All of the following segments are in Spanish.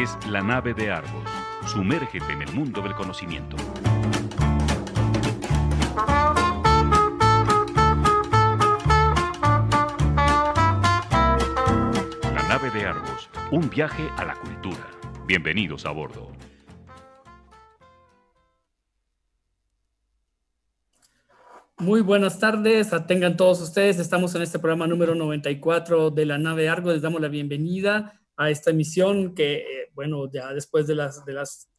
Es la nave de Argos. Sumérgete en el mundo del conocimiento. La nave de Argos. Un viaje a la cultura. Bienvenidos a bordo. Muy buenas tardes, tengan todos ustedes. Estamos en este programa número 94 de la nave Argo. Les damos la bienvenida a esta emisión que, eh, bueno, ya después de las, de las,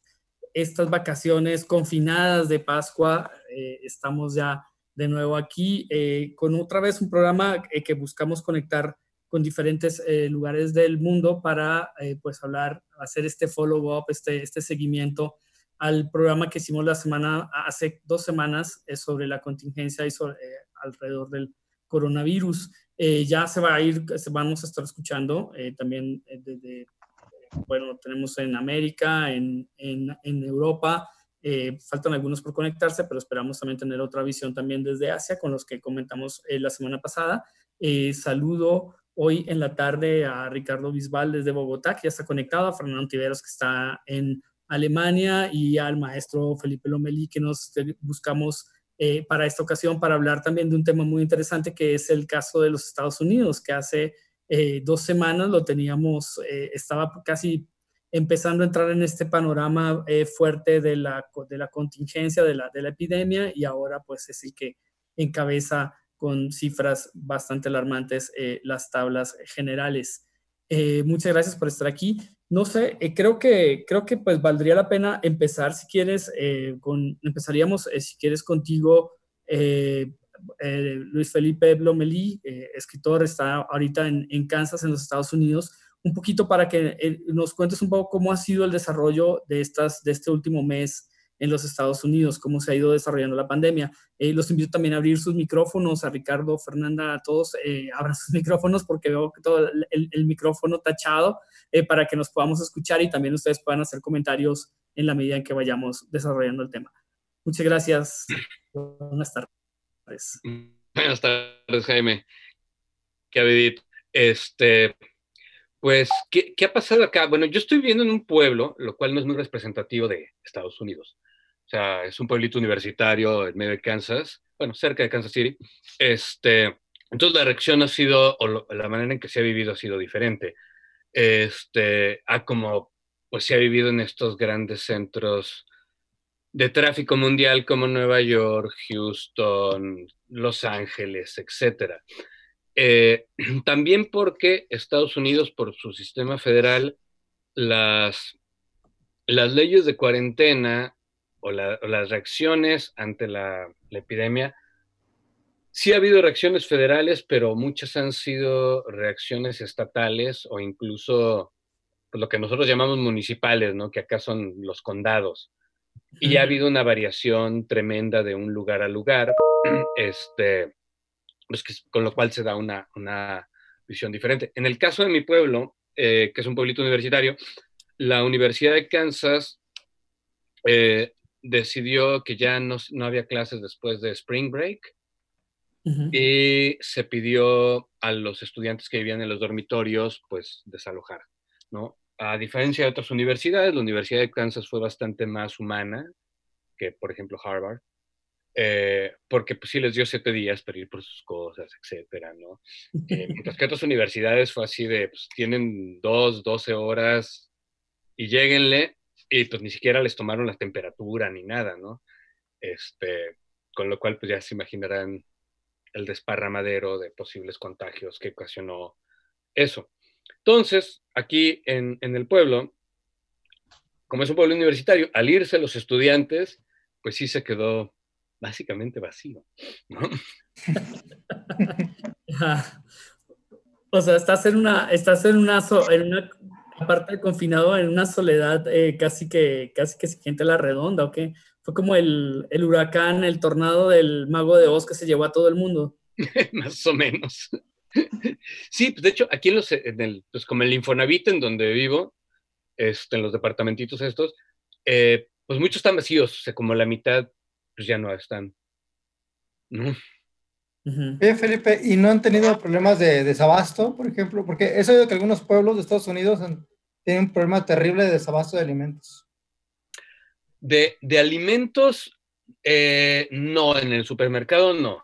estas vacaciones confinadas de Pascua, eh, estamos ya de nuevo aquí eh, con otra vez un programa que buscamos conectar con diferentes lugares del mundo para, pues, hablar, hacer este follow-up, este, este seguimiento al programa que hicimos la semana, hace dos semanas, sobre la contingencia y sobre, eh, alrededor del coronavirus. Eh, ya se va a ir, se vamos a estar escuchando eh, también desde, bueno, tenemos en América, en, en, Europa, faltan algunos por conectarse, pero esperamos también tener otra visión también desde Asia con los que comentamos la semana pasada. saludo hoy en la tarde a Ricardo Bisbal desde Bogotá, que ya está conectado, a Fernando Tiveros, que está en Alemania y al maestro Felipe Lomelí que nos buscamos eh, para esta ocasión para hablar también de un tema muy interesante que es el caso de los Estados Unidos, que hace eh, dos semanas lo teníamos, eh, estaba casi empezando a entrar en este panorama fuerte de la, de la contingencia, de la, de la epidemia y ahora pues es el que encabeza con cifras bastante alarmantes las tablas generales. muchas gracias por estar aquí. No sé, eh, creo que, creo que pues valdría la pena empezar si quieres, eh, con, empezaríamos eh, si quieres contigo, Luis Felipe Blomelí, escritor, está ahorita en, en, Kansas, en los Estados Unidos, un poquito para que nos cuentes un poco cómo ha sido el desarrollo de, estas, de este último mes en los Estados Unidos, cómo se ha ido desarrollando la pandemia. Eh, los invito también a abrir sus micrófonos, a Ricardo, Fernanda, a todos, eh, abran sus micrófonos porque veo que todo el, micrófono tachado eh, para que nos podamos escuchar y también ustedes puedan hacer comentarios en la medida en que vayamos desarrollando el tema. Muchas gracias. Buenas tardes. Buenas tardes, Jaime. Qué Este, pues, ¿qué, ¿qué, ha pasado acá? Bueno, yo estoy viviendo en un pueblo, lo cual no es muy representativo de Estados Unidos sea, es un pueblito universitario en medio de Kansas, bueno, cerca de Kansas City. Este, entonces la reacción ha sido, o la manera en que se ha vivido ha sido diferente. Este, a como pues se ha vivido en estos grandes centros de tráfico mundial como Nueva York, Houston, Los Ángeles, etc. Eh, también porque Estados Unidos, por su sistema federal, las, las leyes de cuarentena o, las reacciones ante la, epidemia, sí ha habido reacciones federales, pero muchas han sido reacciones estatales o incluso pues, lo que nosotros llamamos municipales, ¿no? que acá son los condados. Y ha habido una variación tremenda de un lugar a lugar, este, pues con lo cual se da una, visión diferente. En el caso de mi pueblo, eh, que es un pueblito universitario, la Universidad de Kansas eh, decidió que ya no, no había clases después de Spring Break y se pidió a los estudiantes que vivían en los dormitorios, pues, desalojar, ¿no? A diferencia de otras universidades, la Universidad de Kansas fue bastante más humana que, por ejemplo, Harvard, eh, porque pues sí les dio siete días para ir por sus cosas, etcétera, ¿no? Eh, mientras que otras universidades fue así de, pues tienen dos, doce horas y lleguenle, y pues ni siquiera les tomaron la temperatura ni nada, ¿no? Este, con lo cual pues ya se imaginarán el desparramadero de posibles contagios que ocasionó eso. Entonces, aquí en, en el pueblo, como es un pueblo universitario, al irse los estudiantes, pues sí se quedó básicamente vacío, ¿no? o sea, estás en una, estás en una, en una aparte confinado en una soledad eh, casi que casi que siguiente a la redonda, ¿o qué? Fue como el, el, huracán, el tornado del mago de Oz que se llevó a todo el mundo. Más o menos. sí, pues de hecho, aquí en los, en el, pues como el Infonavit en donde vivo, este, en los departamentitos estos, eh, pues muchos están vacíos, o sea, como la mitad, pues ya no están. ¿no? Felipe, ¿y no han tenido problemas de desabasto, por ejemplo? Porque he sabido que algunos pueblos de Estados Unidos tienen un problema terrible de desabasto de alimentos. De, alimentos, eh, no, en el supermercado no.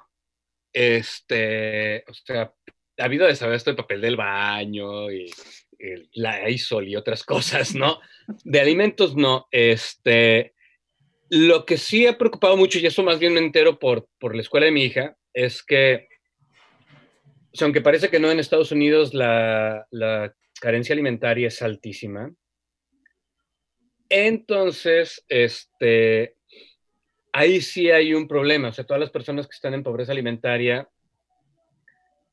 Este, o sea, ha habido desabasto de papel del baño y, la ISOL y otras cosas, ¿no? De alimentos no. Este, lo que sí ha preocupado mucho, y eso más bien me entero por, por la escuela de mi hija, es que, aunque parece que no en Estados Unidos la, carencia alimentaria es altísima, entonces, este, ahí sí hay un problema. O sea, todas las personas que están en pobreza alimentaria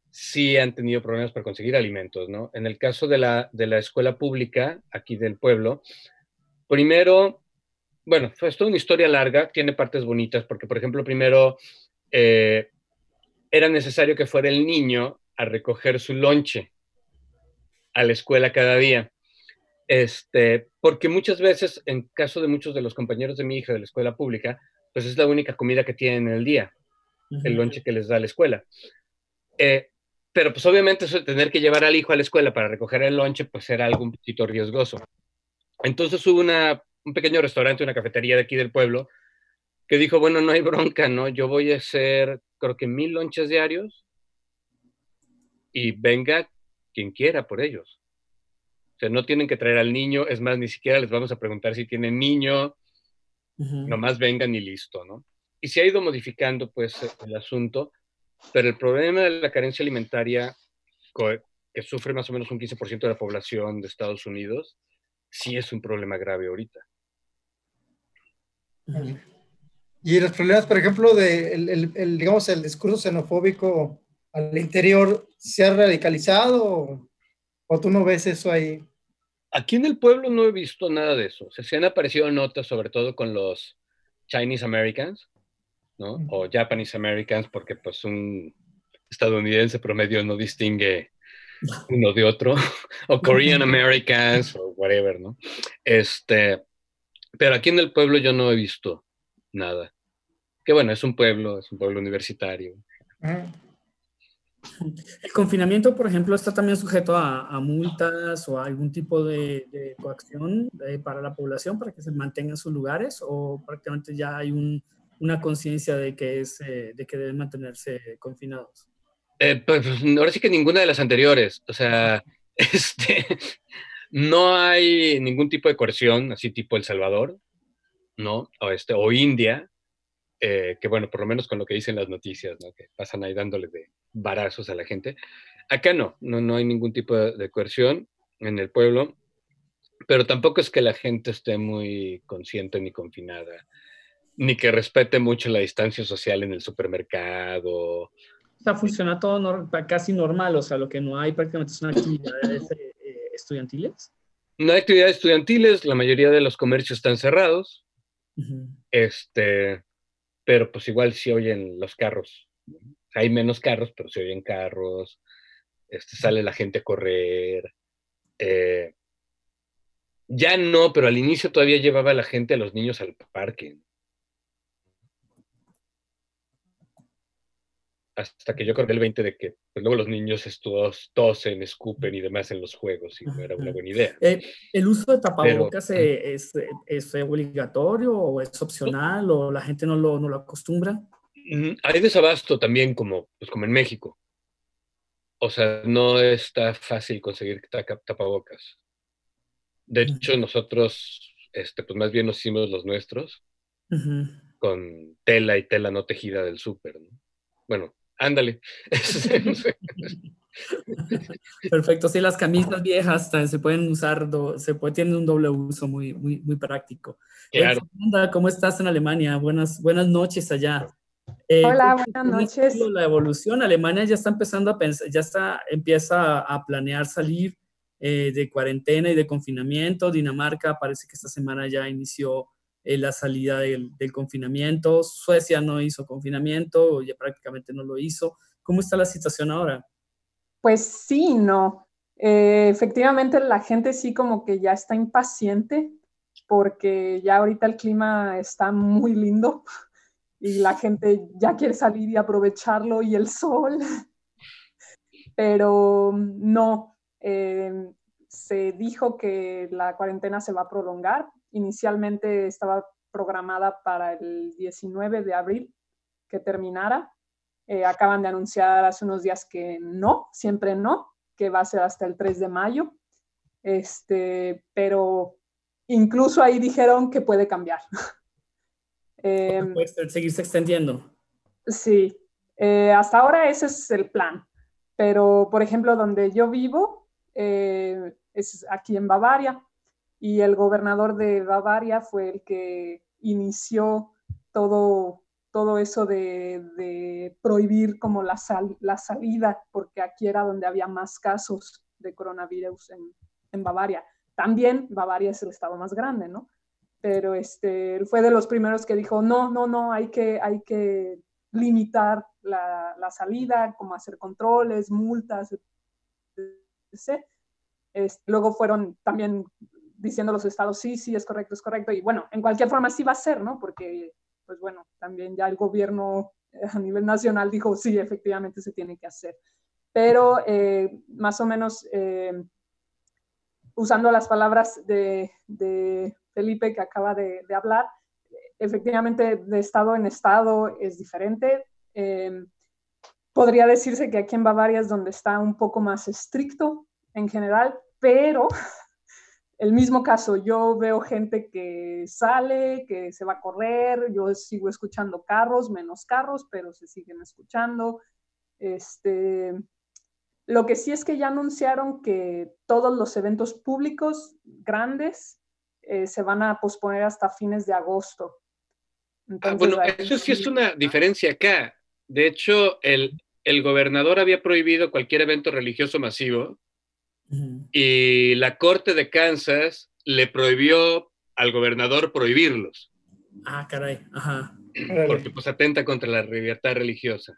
sí han tenido problemas para conseguir alimentos, ¿no? En el caso de la, de la escuela pública aquí del pueblo, primero, bueno, es toda una historia larga, tiene partes bonitas, porque, por ejemplo, primero eh, era necesario que fuera el niño a recoger su lonche a la escuela cada día. Este, porque muchas veces, en caso de muchos de los compañeros de mi hija de la escuela pública, pues es la única comida que tienen en el día, el lonche que les da la escuela. Eh, pero pues obviamente eso de tener que llevar al hijo a la escuela para recoger el lonche, pues era algo un poquito riesgoso. Entonces hubo una, un pequeño restaurante, una cafetería de aquí del pueblo, que dijo, bueno, no hay bronca, ¿no? Yo voy a hacer, creo que mil lonches diarios y venga quien quiera por ellos. O sea, no tienen que traer al niño, es más, ni siquiera les vamos a preguntar si tienen niño, nomás vengan y listo, ¿no? Y se ha ido modificando, pues, el asunto, pero el problema de la carencia alimentaria, que sufre más o menos un 15% de la población de Estados Unidos, sí es un problema grave ahorita. Y los problemas, por ejemplo, de el, digamos, el discurso xenofóbico al interior, ¿se ha radicalizado o, tú no ves eso ahí? Aquí en el pueblo no he visto nada de eso. O sea, se han aparecido notas, sobre todo con los Chinese Americans, ¿no? O Japanese Americans, porque pues un estadounidense promedio no distingue uno de otro, o Korean Americans, o whatever, ¿no? Este, pero aquí en el pueblo yo no he visto nada que bueno, es un pueblo, es un pueblo universitario. El confinamiento, por ejemplo, está también sujeto a, multas o a algún tipo de, coacción eh, para la población para que se mantengan sus lugares o prácticamente ya hay una conciencia de que es eh, de que deben mantenerse confinados. Eh, pues, pues, ahora sí que ninguna de las anteriores, o sea, este, no hay ningún tipo de coerción, así tipo El Salvador, ¿no? O, este, o India, que bueno, por lo menos con lo que dicen las noticias, ¿no? que pasan ahí dándole de barazos a la gente. Acá no, no, no hay ningún tipo de, coerción en el pueblo, pero tampoco es que la gente esté muy consciente ni confinada, ni que respete mucho la distancia social en el supermercado. O sea, funciona todo casi normal, o sea, lo que no hay prácticamente son actividades eh, estudiantiles. No hay actividades estudiantiles, la mayoría de los comercios están cerrados. Este, pero pues igual se oyen los carros. Hay menos carros, pero se oyen carros, este, sale la gente a correr. Eh, ya no, pero al inicio todavía llevaba la gente a los niños al parque. Hasta que yo creo que el 20 de que pues, luego los niños estos tosen, escupen y demás en los juegos y no era una buena idea. Eh, ¿El uso de tapabocas eh, es, es, obligatorio o es opcional o la gente no lo, no lo acostumbra? Hay desabasto también como, pues, como en México. O sea, no está fácil conseguir tapabocas. De hecho, nosotros, este, pues más bien nos hicimos los nuestros con tela y tela no tejida del súper. ¿no? Bueno, Ándale. Perfecto, sí, las camisas viejas se pueden usar, se puede, tienen un doble uso muy, muy, muy práctico. Claro. ¿Cómo estás en Alemania? Buenas, buenas noches allá. Eh, Hola, buenas noches. La evolución, Alemania ya está empezando a pensar, ya está, empieza a planear salir eh, de cuarentena y de confinamiento. Dinamarca parece que esta semana ya inició eh, la salida del, confinamiento. Suecia no hizo confinamiento, ya prácticamente no lo hizo. ¿Cómo está la situación ahora? Pues sí, no. Efectivamente, la gente sí como que ya está impaciente porque ya ahorita el clima está muy lindo y la gente ya quiere salir y aprovecharlo y el sol. Pero no, eh, se dijo que la cuarentena se va a prolongar. Inicialmente estaba programada para el 19 de abril que terminara. Eh, acaban de anunciar hace unos días que no, siempre no, que va a ser hasta el 3 de mayo. Este, pero incluso ahí dijeron que puede cambiar. Eh, puede seguirse extendiendo. Sí, eh, hasta ahora ese es el plan. Pero, por ejemplo, donde yo vivo eh, es aquí en Bavaria y el gobernador de Bavaria fue el que inició todo, todo eso de, prohibir como la, la salida, porque aquí era donde había más casos de coronavirus en, en Bavaria. También Bavaria es el estado más grande, ¿no? Pero este, fue de los primeros que dijo, no, no, no, hay que, hay que limitar la, la salida, como hacer controles, multas, etc. Este, luego fueron también diciendo los estados, sí, sí, es correcto, es correcto. Y bueno, en cualquier forma sí va a ser, ¿no? Porque, pues bueno, también ya el gobierno a nivel nacional dijo, sí, efectivamente se tiene que hacer. Pero eh, más o menos eh, usando las palabras de, Felipe que acaba de, hablar, efectivamente de estado en estado es diferente. Eh, podría decirse que aquí en Bavaria es donde está un poco más estricto en general, pero el mismo caso, yo veo gente que sale, que se va a correr, yo sigo escuchando carros, menos carros, pero se siguen escuchando. Este, lo que sí es que ya anunciaron que todos los eventos públicos grandes eh, se van a posponer hasta fines de agosto. Ah, bueno, eso sí es una diferencia acá. De hecho, el, gobernador había prohibido cualquier evento religioso masivo y la Corte de Kansas le prohibió al gobernador prohibirlos. Ah, caray, ajá. Porque pues atenta contra la libertad religiosa.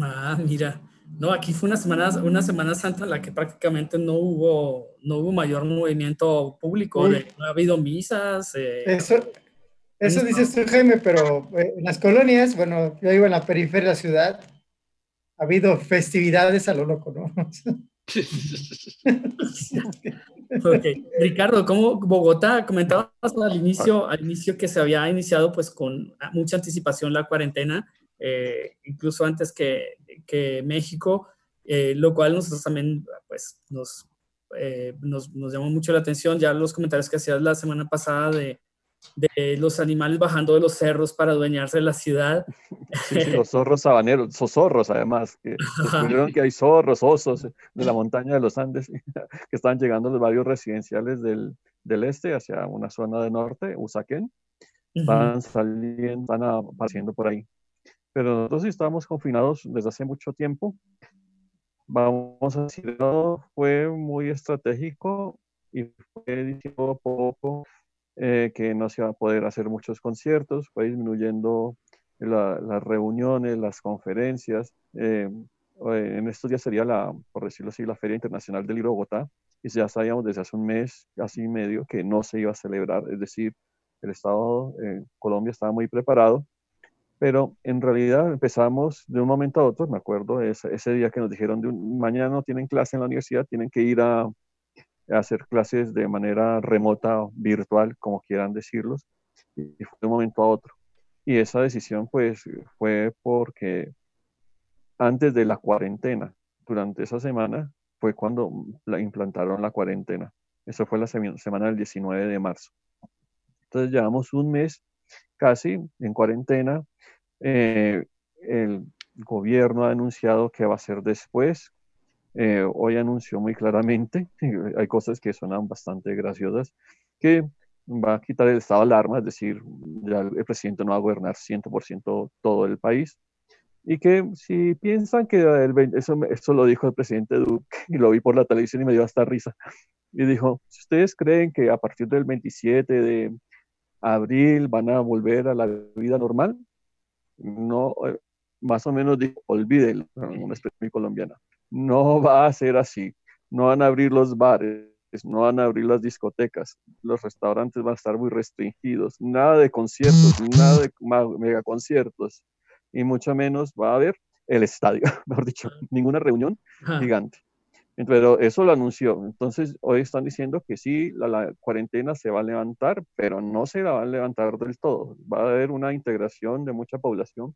Ah, mira. No, aquí fue una semana, una semana santa en la que prácticamente no hubo, no hubo mayor movimiento público, no ha habido misas. Eh, eso, eso dices tú, Jaime, pero eh, en las colonias, bueno, yo vivo en la periferia de la ciudad, ha habido festividades a lo loco, ¿no? Ricardo, ¿cómo Bogotá comentabas al inicio, al inicio que se había iniciado pues con mucha anticipación la cuarentena, eh, incluso antes que, que México, eh, lo cual nosotros también pues, nos, eh, nos, nos, llamó mucho la atención. Ya los comentarios que hacías la semana pasada de, de los animales bajando de los cerros para adueñarse de la ciudad. los zorros sabaneros, zorros además, que descubrieron que hay zorros, osos de la montaña de los Andes que están llegando a los barrios residenciales del, del este hacia una zona de norte, Usaquén. Van saliendo, van apareciendo por ahí pero nosotros estábamos confinados desde hace mucho tiempo. Vamos a decir, fue muy estratégico y fue diciendo poco eh, que no se iba a poder hacer muchos conciertos, fue disminuyendo las reuniones, las conferencias. Eh, eh, en estos días sería la, por decirlo así, la Feria Internacional del Libro Bogotá, y ya sabíamos desde hace un mes, casi medio, que no se iba a celebrar, es decir, el Estado, Colombia estaba muy preparado pero en realidad empezamos de un momento a otro, me acuerdo ese, ese día que nos dijeron, de mañana no tienen clase en la universidad, tienen que ir a, hacer clases de manera remota, virtual, como quieran decirlos, y fue de un momento a otro. Y esa decisión pues fue porque antes de la cuarentena, durante esa semana, fue cuando la implantaron la cuarentena. Eso fue la semana del 19 de marzo. Entonces llevamos un mes casi en cuarentena, eh, el gobierno ha anunciado que va a ser después. Eh, hoy anunció muy claramente, hay cosas que suenan bastante graciosas, que va a quitar el estado de alarma, es decir, ya el presidente no va a gobernar 100% todo el país. Y que si piensan que el, eso, eso lo dijo el presidente Duque, y lo vi por la televisión y me dio hasta risa, y dijo, si ustedes creen que a partir del 27 de abril van a volver a la vida normal, no, eh, más o menos dijo, olvídelo, una expresión colombiana, no va a ser así, no van a abrir los bares, no van a abrir las discotecas, los restaurantes van a estar muy restringidos, nada de conciertos, nada de mega conciertos, y mucho menos va a haber el estadio, mejor dicho, ninguna reunión gigante. Pero eso lo anunció. Entonces, hoy están diciendo que sí, la, cuarentena se va a levantar, pero no se la va a levantar del todo. Va a haber una integración de mucha población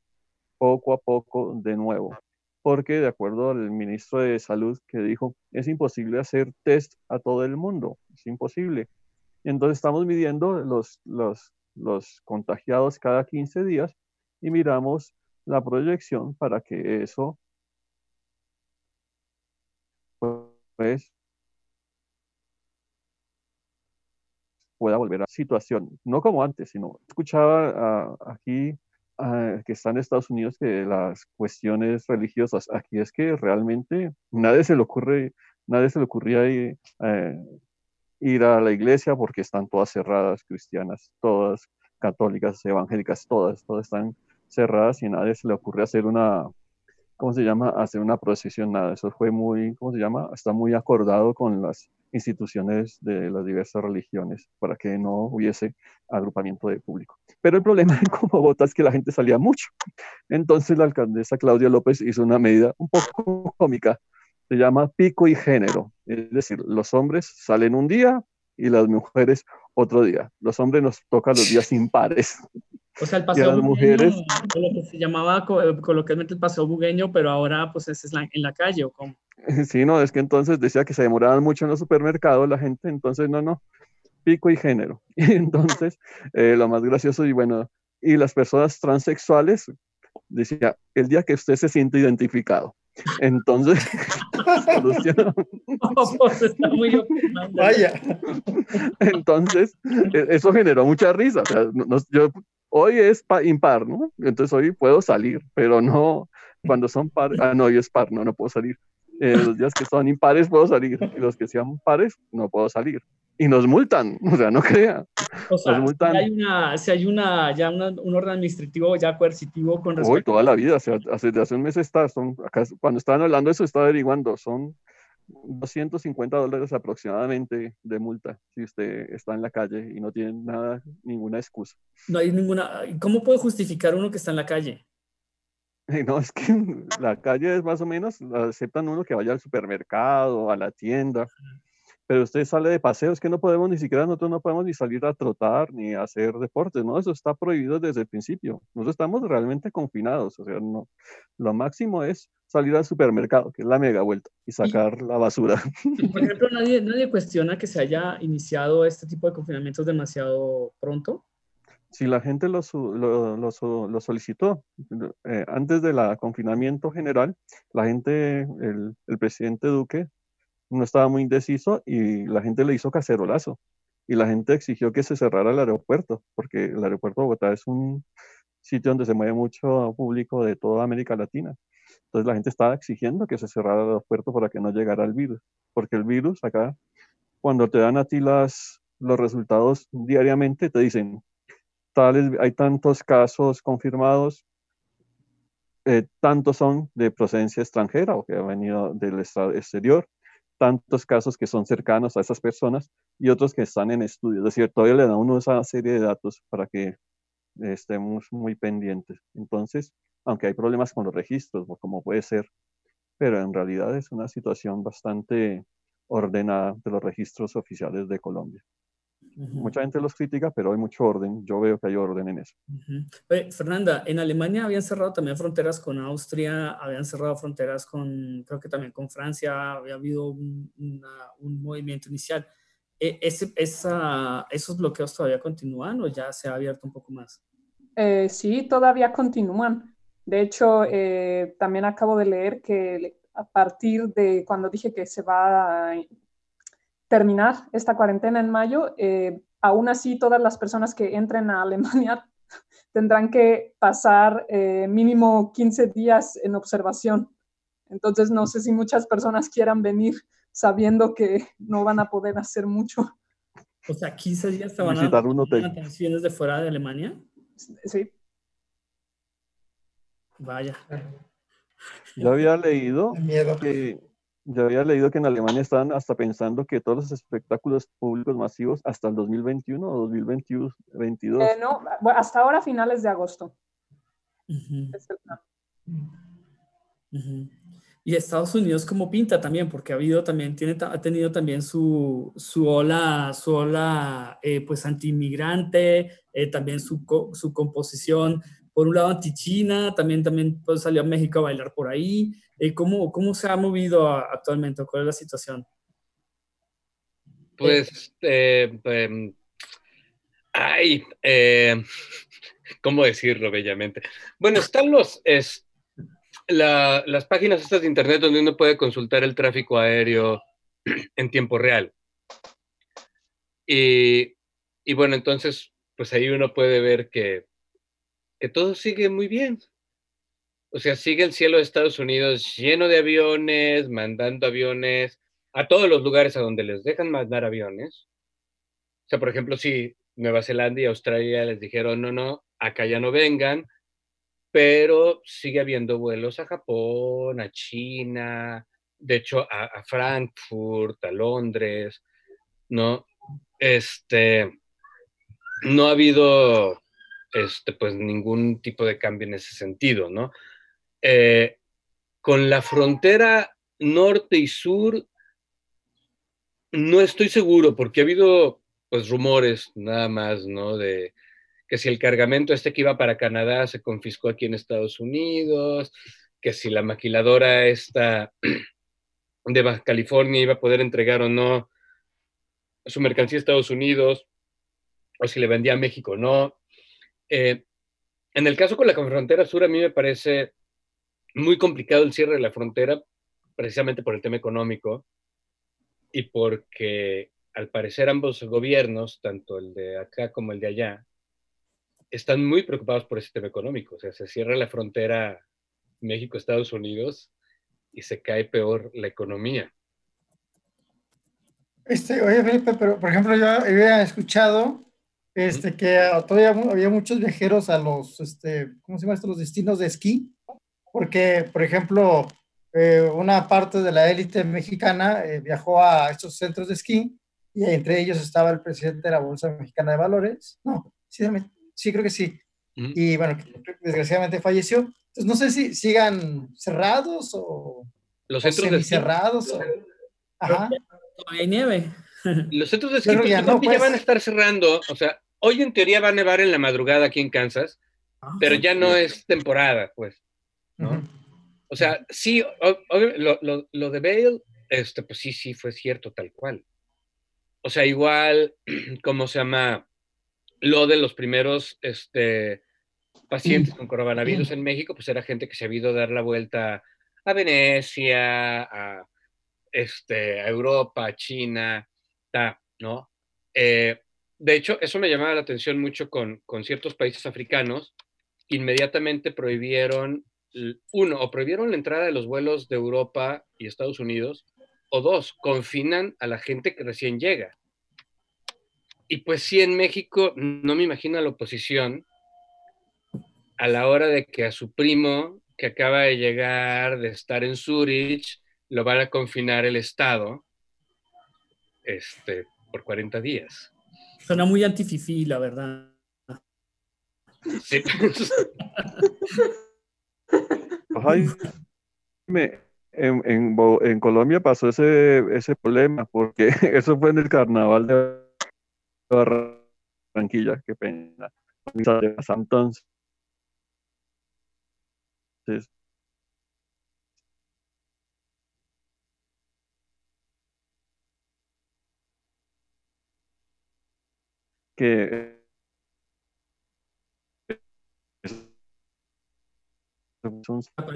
poco a poco de nuevo. Porque, de acuerdo al ministro de Salud que dijo, es imposible hacer test a todo el mundo. Es imposible. Entonces, estamos midiendo los, los, los contagiados cada 15 días y miramos la proyección para que eso pues pueda volver a situación, no como antes, sino escuchaba aquí que está en Estados Unidos que las cuestiones religiosas, aquí es que realmente nadie se le ocurre, nadie se le ocurría ir, eh, ir a la iglesia porque están todas cerradas, cristianas, todas católicas, evangélicas, todas, todas están cerradas y nadie se le ocurre hacer una, ¿cómo se llama?, hacer una procesión, nada. Eso fue muy, ¿cómo se llama?, está muy acordado con las instituciones de las diversas religiones para que no hubiese agrupamiento de público. Pero el problema en Bogotá es que la gente salía mucho. Entonces la alcaldesa Claudia López hizo una medida un poco cómica, se llama pico y género. Es decir, los hombres salen un día y las mujeres otro día. Los hombres nos tocan los días impares. O sea, el paseo bugueño, mujeres, lo que se llamaba eh, coloquialmente el paseo bugueño, pero ahora pues es en la calle o cómo. Sí, no, es que entonces decía que se demoraban mucho en los supermercados la gente, entonces no, no, pico y género. Y entonces, eh, lo más gracioso y bueno, y las personas transexuales, decía, el día que usted se siente identificado. Entonces, pues, está muy Vaya. Entonces, e, eso generó mucha risa. O sea, yo hoy es impar, ¿no? Entonces hoy puedo salir, pero no cuando son pares. Ah, no, hoy es par, no, no puedo salir. Eh, los días que son impares puedo salir, y los que sean pares no puedo salir. Y nos multan, o sea, no crea. O sea, Si hay, una, si hay una, ya un orden administrativo ya coercitivo con respecto. Hoy toda la vida, o sea, hace, hace un mes está, son, acá, cuando estaban hablando de eso, estaba averiguando, son 250 dólares aproximadamente de multa si usted está en la calle y no tiene nada, ninguna excusa. No hay ninguna. ¿Cómo puede justificar uno que está en la calle? No, es que la calle es más o menos, aceptan uno que vaya al supermercado, a la tienda, pero usted sale de paseo, es que no podemos ni siquiera, nosotros no podemos ni salir a trotar ni a hacer deportes, ¿no? Eso está prohibido desde el principio. Nosotros estamos realmente confinados, o sea, no, lo máximo es salir al supermercado, que es la mega vuelta, y sacar la basura. Por ejemplo, nadie, nadie cuestiona que se haya iniciado este tipo de confinamientos demasiado pronto. Si la gente lo, lo, lo, solicitó eh, antes del confinamiento general, la gente, el, el presidente Duque no estaba muy indeciso y la gente le hizo cacerolazo y la gente exigió que se cerrara el aeropuerto, porque el aeropuerto de Bogotá es un sitio donde se mueve mucho público de toda América Latina. Entonces la gente estaba exigiendo que se cerrara el aeropuerto para que no llegara el virus, porque el virus acá, cuando te dan a ti las, los resultados diariamente, te dicen, tales, hay tantos casos confirmados, eh, tantos son de procedencia extranjera o que han venido del exterior, tantos casos que son cercanos a esas personas y otros que están en estudio. Es decir, todavía le da uno esa serie de datos para que estemos muy pendientes. Entonces, aunque hay problemas con los registros, como puede ser, pero en realidad es una situación bastante ordenada de los registros oficiales de Colombia. Mucha gente los critica, pero hay mucho orden. Yo veo que hay orden en eso. Fernanda, en Alemania habían cerrado también fronteras con Austria, habían cerrado fronteras con, creo que también con Francia, había habido un, movimiento inicial. E, ese, ¿Esos bloqueos todavía continúan o ya se ha abierto un poco más? Eh, sí, todavía continúan. De hecho, eh, también acabo de leer que a partir de cuando dije que se va a terminar esta cuarentena en mayo, eh, aún así todas las personas que entren a Alemania tendrán que pasar eh, mínimo 15 días en observación. Entonces no sé si muchas personas quieran venir sabiendo que no van a poder hacer mucho. O sea, 15 días te van a dar atenciones de fuera de Alemania. Sí. Vaya. Yo había leído que Yo había leído que en Alemania estaban hasta pensando que todos los espectáculos públicos masivos hasta el 2021 o 2022. Eh, no, hasta ahora finales de agosto. Y Estados Unidos como pinta también, porque ha habido también, tiene, ha tenido también su, su ola, su ola eh, pues anti-inmigrante, eh, también su, su composición, por un lado anti-China, también, también pues, salió a México a bailar por ahí. Eh, ¿cómo, ¿Cómo se ha movido actualmente? ¿Cuál es la situación? Pues, em, ay, ¿cómo decirlo bellamente? Bueno, están los, las páginas estas de internet donde uno puede consultar el tráfico aéreo en tiempo real. Y, bueno, entonces, pues ahí uno puede ver que, que todo sigue muy bien. O sea, sigue el cielo de Estados Unidos lleno de aviones, mandando aviones a todos los lugares a donde les dejan mandar aviones. O sea, por ejemplo, si Nueva Zelanda y Australia les dijeron, no, no, acá ya no vengan, pero sigue habiendo vuelos a Japón, a China, de hecho a, Frankfurt, a Londres, ¿no? Este, no ha habido, este, pues ningún tipo de cambio en ese sentido, ¿no? Eh, con la frontera norte y sur, no estoy seguro, porque ha habido, pues, rumores nada más, ¿no? De, que si el cargamento este que iba para Canadá se confiscó aquí en Estados Unidos, que si la maquiladora esta de Baja California iba a poder entregar o no su mercancía a Estados Unidos, o si le vendía a México o no. Eh, en el caso con la frontera sur, a mí me parece muy complicado el cierre de la frontera, precisamente por el tema económico y porque al parecer ambos gobiernos, tanto el de acá como el de allá, están muy preocupados por ese tema económico. O sea, se cierra la frontera México-Estados Unidos y se cae peor la economía. Este, oye, Felipe, pero por ejemplo, yo había escuchado este, que todavía había muchos viajeros a los, este, ¿cómo se llama esto? Los destinos de esquí, porque, por ejemplo, eh, una parte de la élite mexicana eh, viajó a estos centros de esquí y entre ellos estaba el presidente de la Bolsa Mexicana de Valores, no, sí, sí, creo que sí. Y bueno, desgraciadamente falleció. Entonces, no sé si sigan cerrados o. Los centros de cerrados. O... Ajá. hay nieve. Los centros de esquí pues, ya, no, pues. van a estar cerrando. O sea, hoy en teoría va a nevar en la madrugada aquí en Kansas, ah, pero ya no es temporada, pues. ¿No? O sea, sí, lo, lo, lo, de Bale, este, pues sí, sí, fue cierto, tal cual. O sea, igual, ¿cómo se llama? lo de los primeros este, pacientes con coronavirus en México, pues era gente que se ha ido a dar la vuelta a Venecia, a, este, a Europa, a China, ¿no? Eh, de hecho, eso me llamaba la atención mucho con, con ciertos países africanos. Inmediatamente prohibieron, uno, o prohibieron la entrada de los vuelos de Europa y Estados Unidos, o dos, confinan a la gente que recién llega. Y pues sí, en México no me imagino la oposición a la hora de que a su primo que acaba de llegar, de estar en Zurich, lo van a confinar el Estado este, por 40 días. Suena muy antififí, la verdad. Sí. Ay, en, en, en, Colombia pasó ese, ese problema, porque eso fue en el carnaval de Barranquilla, qué pena. Entonces, que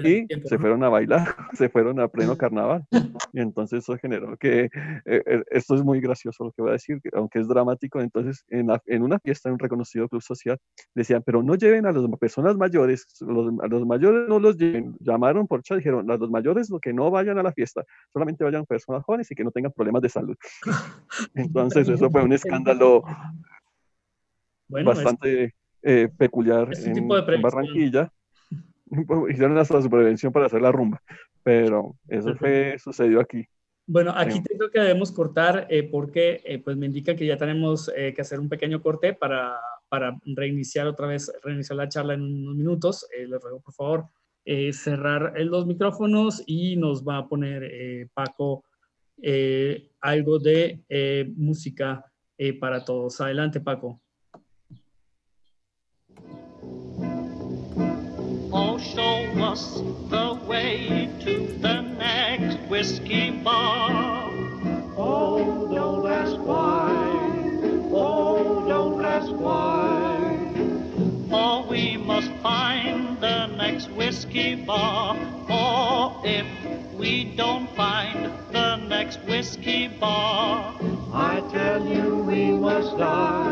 y se fueron a bailar, se fueron a pleno carnaval. Y entonces eso generó que, eh, eh, esto es muy gracioso lo que voy a decir, aunque es dramático, entonces en, en una fiesta en un reconocido club social decían, pero no lleven a las personas mayores, a los mayores no los lleven, llamaron por chat, dijeron, a los mayores lo que no vayan a la fiesta, solamente vayan personas jóvenes y que no tengan problemas de salud. Entonces eso fue un escándalo bastante eh, peculiar en Barranquilla hicieron hasta su prevención para hacer la rumba, pero eso fue, sucedió aquí. Bueno, aquí tengo que debemos cortar eh, porque eh, pues me indica que ya tenemos eh, que hacer un pequeño corte para, para, reiniciar otra vez, reiniciar la charla en unos minutos. les ruego por favor cerrar los micrófonos y nos va a poner Paco algo de música para todos. Adelante, Paco. Oh, show us the way to the next whiskey bar. Oh, don't ask why. Oh, don't ask why. For we must find the next whiskey bar. Or if we don't find the next whiskey bar, I tell you we must die.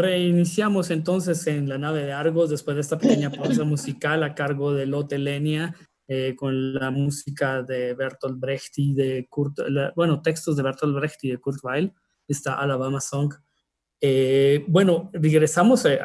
Reiniciamos entonces en la nave de Argos después de esta pequeña pausa musical a cargo de Lotte Lenia eh, con la música de Bertolt Brecht y de Kurt, bueno, textos de Bertolt Brecht y de Kurt Weill, esta Alabama Song. Eh, bueno, regresamos, eh,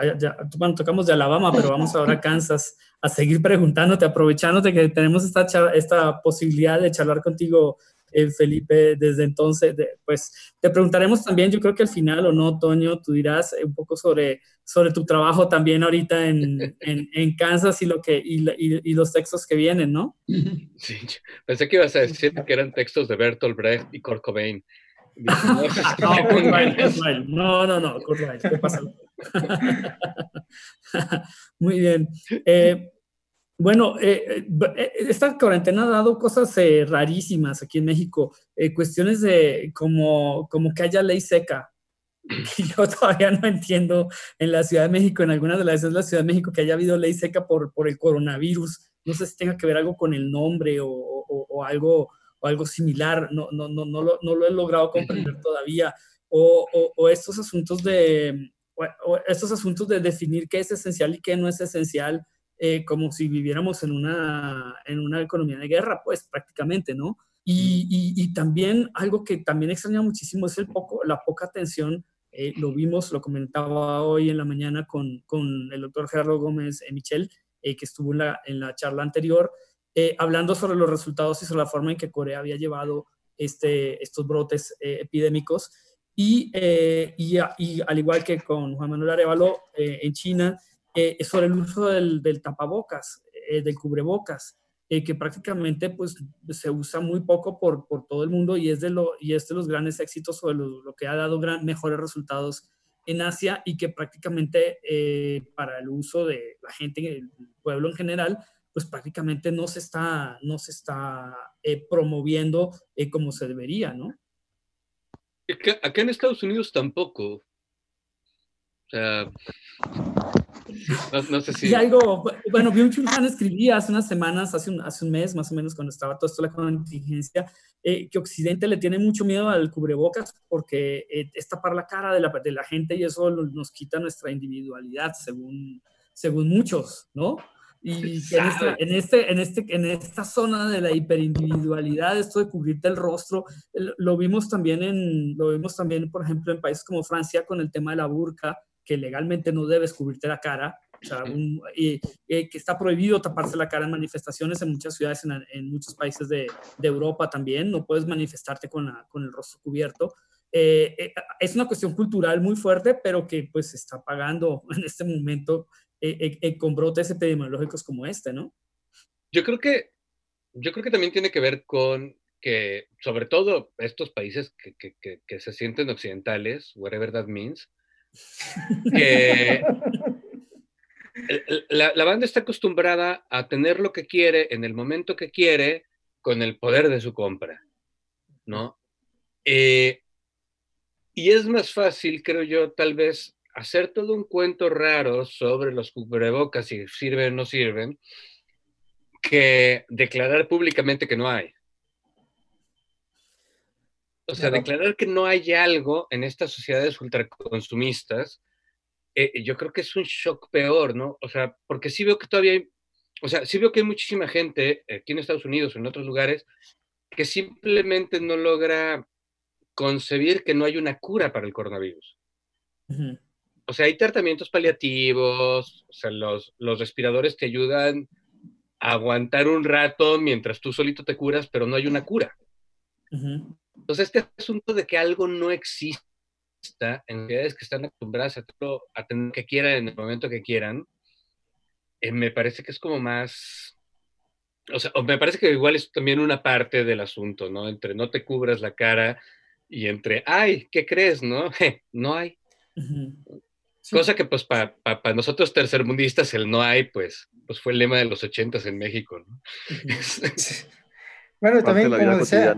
bueno, tocamos de Alabama, pero vamos ahora a Kansas a seguir preguntándote, aprovechándote que tenemos esta, esta posibilidad de charlar contigo eh, Felipe, desde entonces, pues te preguntaremos también, yo creo que al final o no, Toño, tú dirás un poco sobre, sobre tu trabajo también ahorita en, en, Kansas y, lo que, y, los textos que vienen, ¿no? Sí, pensé que ibas a decir que eran textos de Bertolt Brecht y Kurt Cobain. no, no, no, Kurt ¿qué pasa? Muy bien. Eh, bueno, eh, eh, eh, esta cuarentena ha dado cosas rarísimas aquí en México, cuestiones de como, como que haya ley seca. Yo todavía no entiendo en la Ciudad de México, en algunas de las veces de la Ciudad de México, que haya habido ley seca por, por el coronavirus. No sé si tenga que ver algo con el nombre o, o, algo, o algo similar. No, no, no, no, lo, no lo he logrado comprender todavía. O, o estos asuntos de estos asuntos de definir qué es esencial y qué no es esencial eh, como si viviéramos en una, en una economía de guerra, pues prácticamente, ¿no? Y, y, también algo que también extraña muchísimo es el poco, la poca atención eh, lo vimos, lo comentaba hoy en la mañana con, con el doctor Gerardo Gómez Michel, que estuvo en la, en la charla anterior, hablando sobre los resultados y sobre la forma en que Corea había llevado este, estos brotes epidémicos. Y, y, y, al igual que con Juan Manuel Arevalo en China, sobre el uso del, tapabocas, del cubrebocas. Eh, que prácticamente pues, se usa muy poco por, por, todo el mundo y es de, lo, y es de los grandes éxitos o lo, que ha dado gran, mejores resultados en Asia y que prácticamente eh, para el uso de la gente, el pueblo en general, pues prácticamente no se está, no se está eh, promoviendo como se debería, ¿no? Acá en Estados Unidos tampoco. O sea, no, sé si... Y algo, bueno, Byung Chul Han escribía hace unas semanas, hace un, hace un mes más o menos, cuando estaba todo esto la contingencia, eh, que Occidente le tiene mucho miedo al cubrebocas porque eh, es tapar la cara de la, de la gente y eso nos quita nuestra individualidad, según, según muchos, ¿no? Y en, esta, en, este, en, este, en esta zona de la hiperindividualidad, esto de cubrirte el rostro, lo vimos también, en, lo vimos también, por ejemplo, en países como Francia con el tema de la burka, que legalmente no debes cubrirte la cara, o sea, que está prohibido taparse la cara en manifestaciones en muchas ciudades, en, en muchos países de, de, Europa también, no puedes manifestarte con, la, con el rostro cubierto. Eh, eh, es una cuestión cultural muy fuerte, pero que pues se está pagando en este momento eh, con brotes epidemiológicos como este, ¿no? Yo creo que, yo creo que también tiene que ver con que, sobre todo estos países que, que, que se sienten occidentales, whatever that means, que la, banda está acostumbrada a tener lo que quiere en el momento que quiere con el poder de su compra, ¿no? Eh, y es más fácil, creo yo, tal vez hacer todo un cuento raro sobre los cubrebocas, si sirven o no sirven, que declarar públicamente que no hay. O sea, declarar que no hay algo en estas sociedades ultraconsumistas, eh, yo creo que es un shock peor, ¿no? O sea, porque sí veo que todavía hay, o sea, sí veo que hay muchísima gente aquí en Estados Unidos o en otros lugares que simplemente no logra concebir que no hay una cura para el coronavirus. O sea, hay tratamientos paliativos, o sea, los, los respiradores te ayudan a aguantar un rato mientras tú solito te curas, pero no hay una cura. Entonces, este asunto de que algo no exista en sociedades que están acostumbradas a, a tener que quieran en el momento que quieran, eh, me parece que es como más, o sea, me parece que igual es también una parte del asunto, ¿no? Entre no te cubras la cara y entre, ay, ¿qué crees, no? no hay. Cosa que pues para nosotros tercermundistas el no hay, pues, pues fue el lema de los ochentas en México, ¿no? Bueno, también como decía,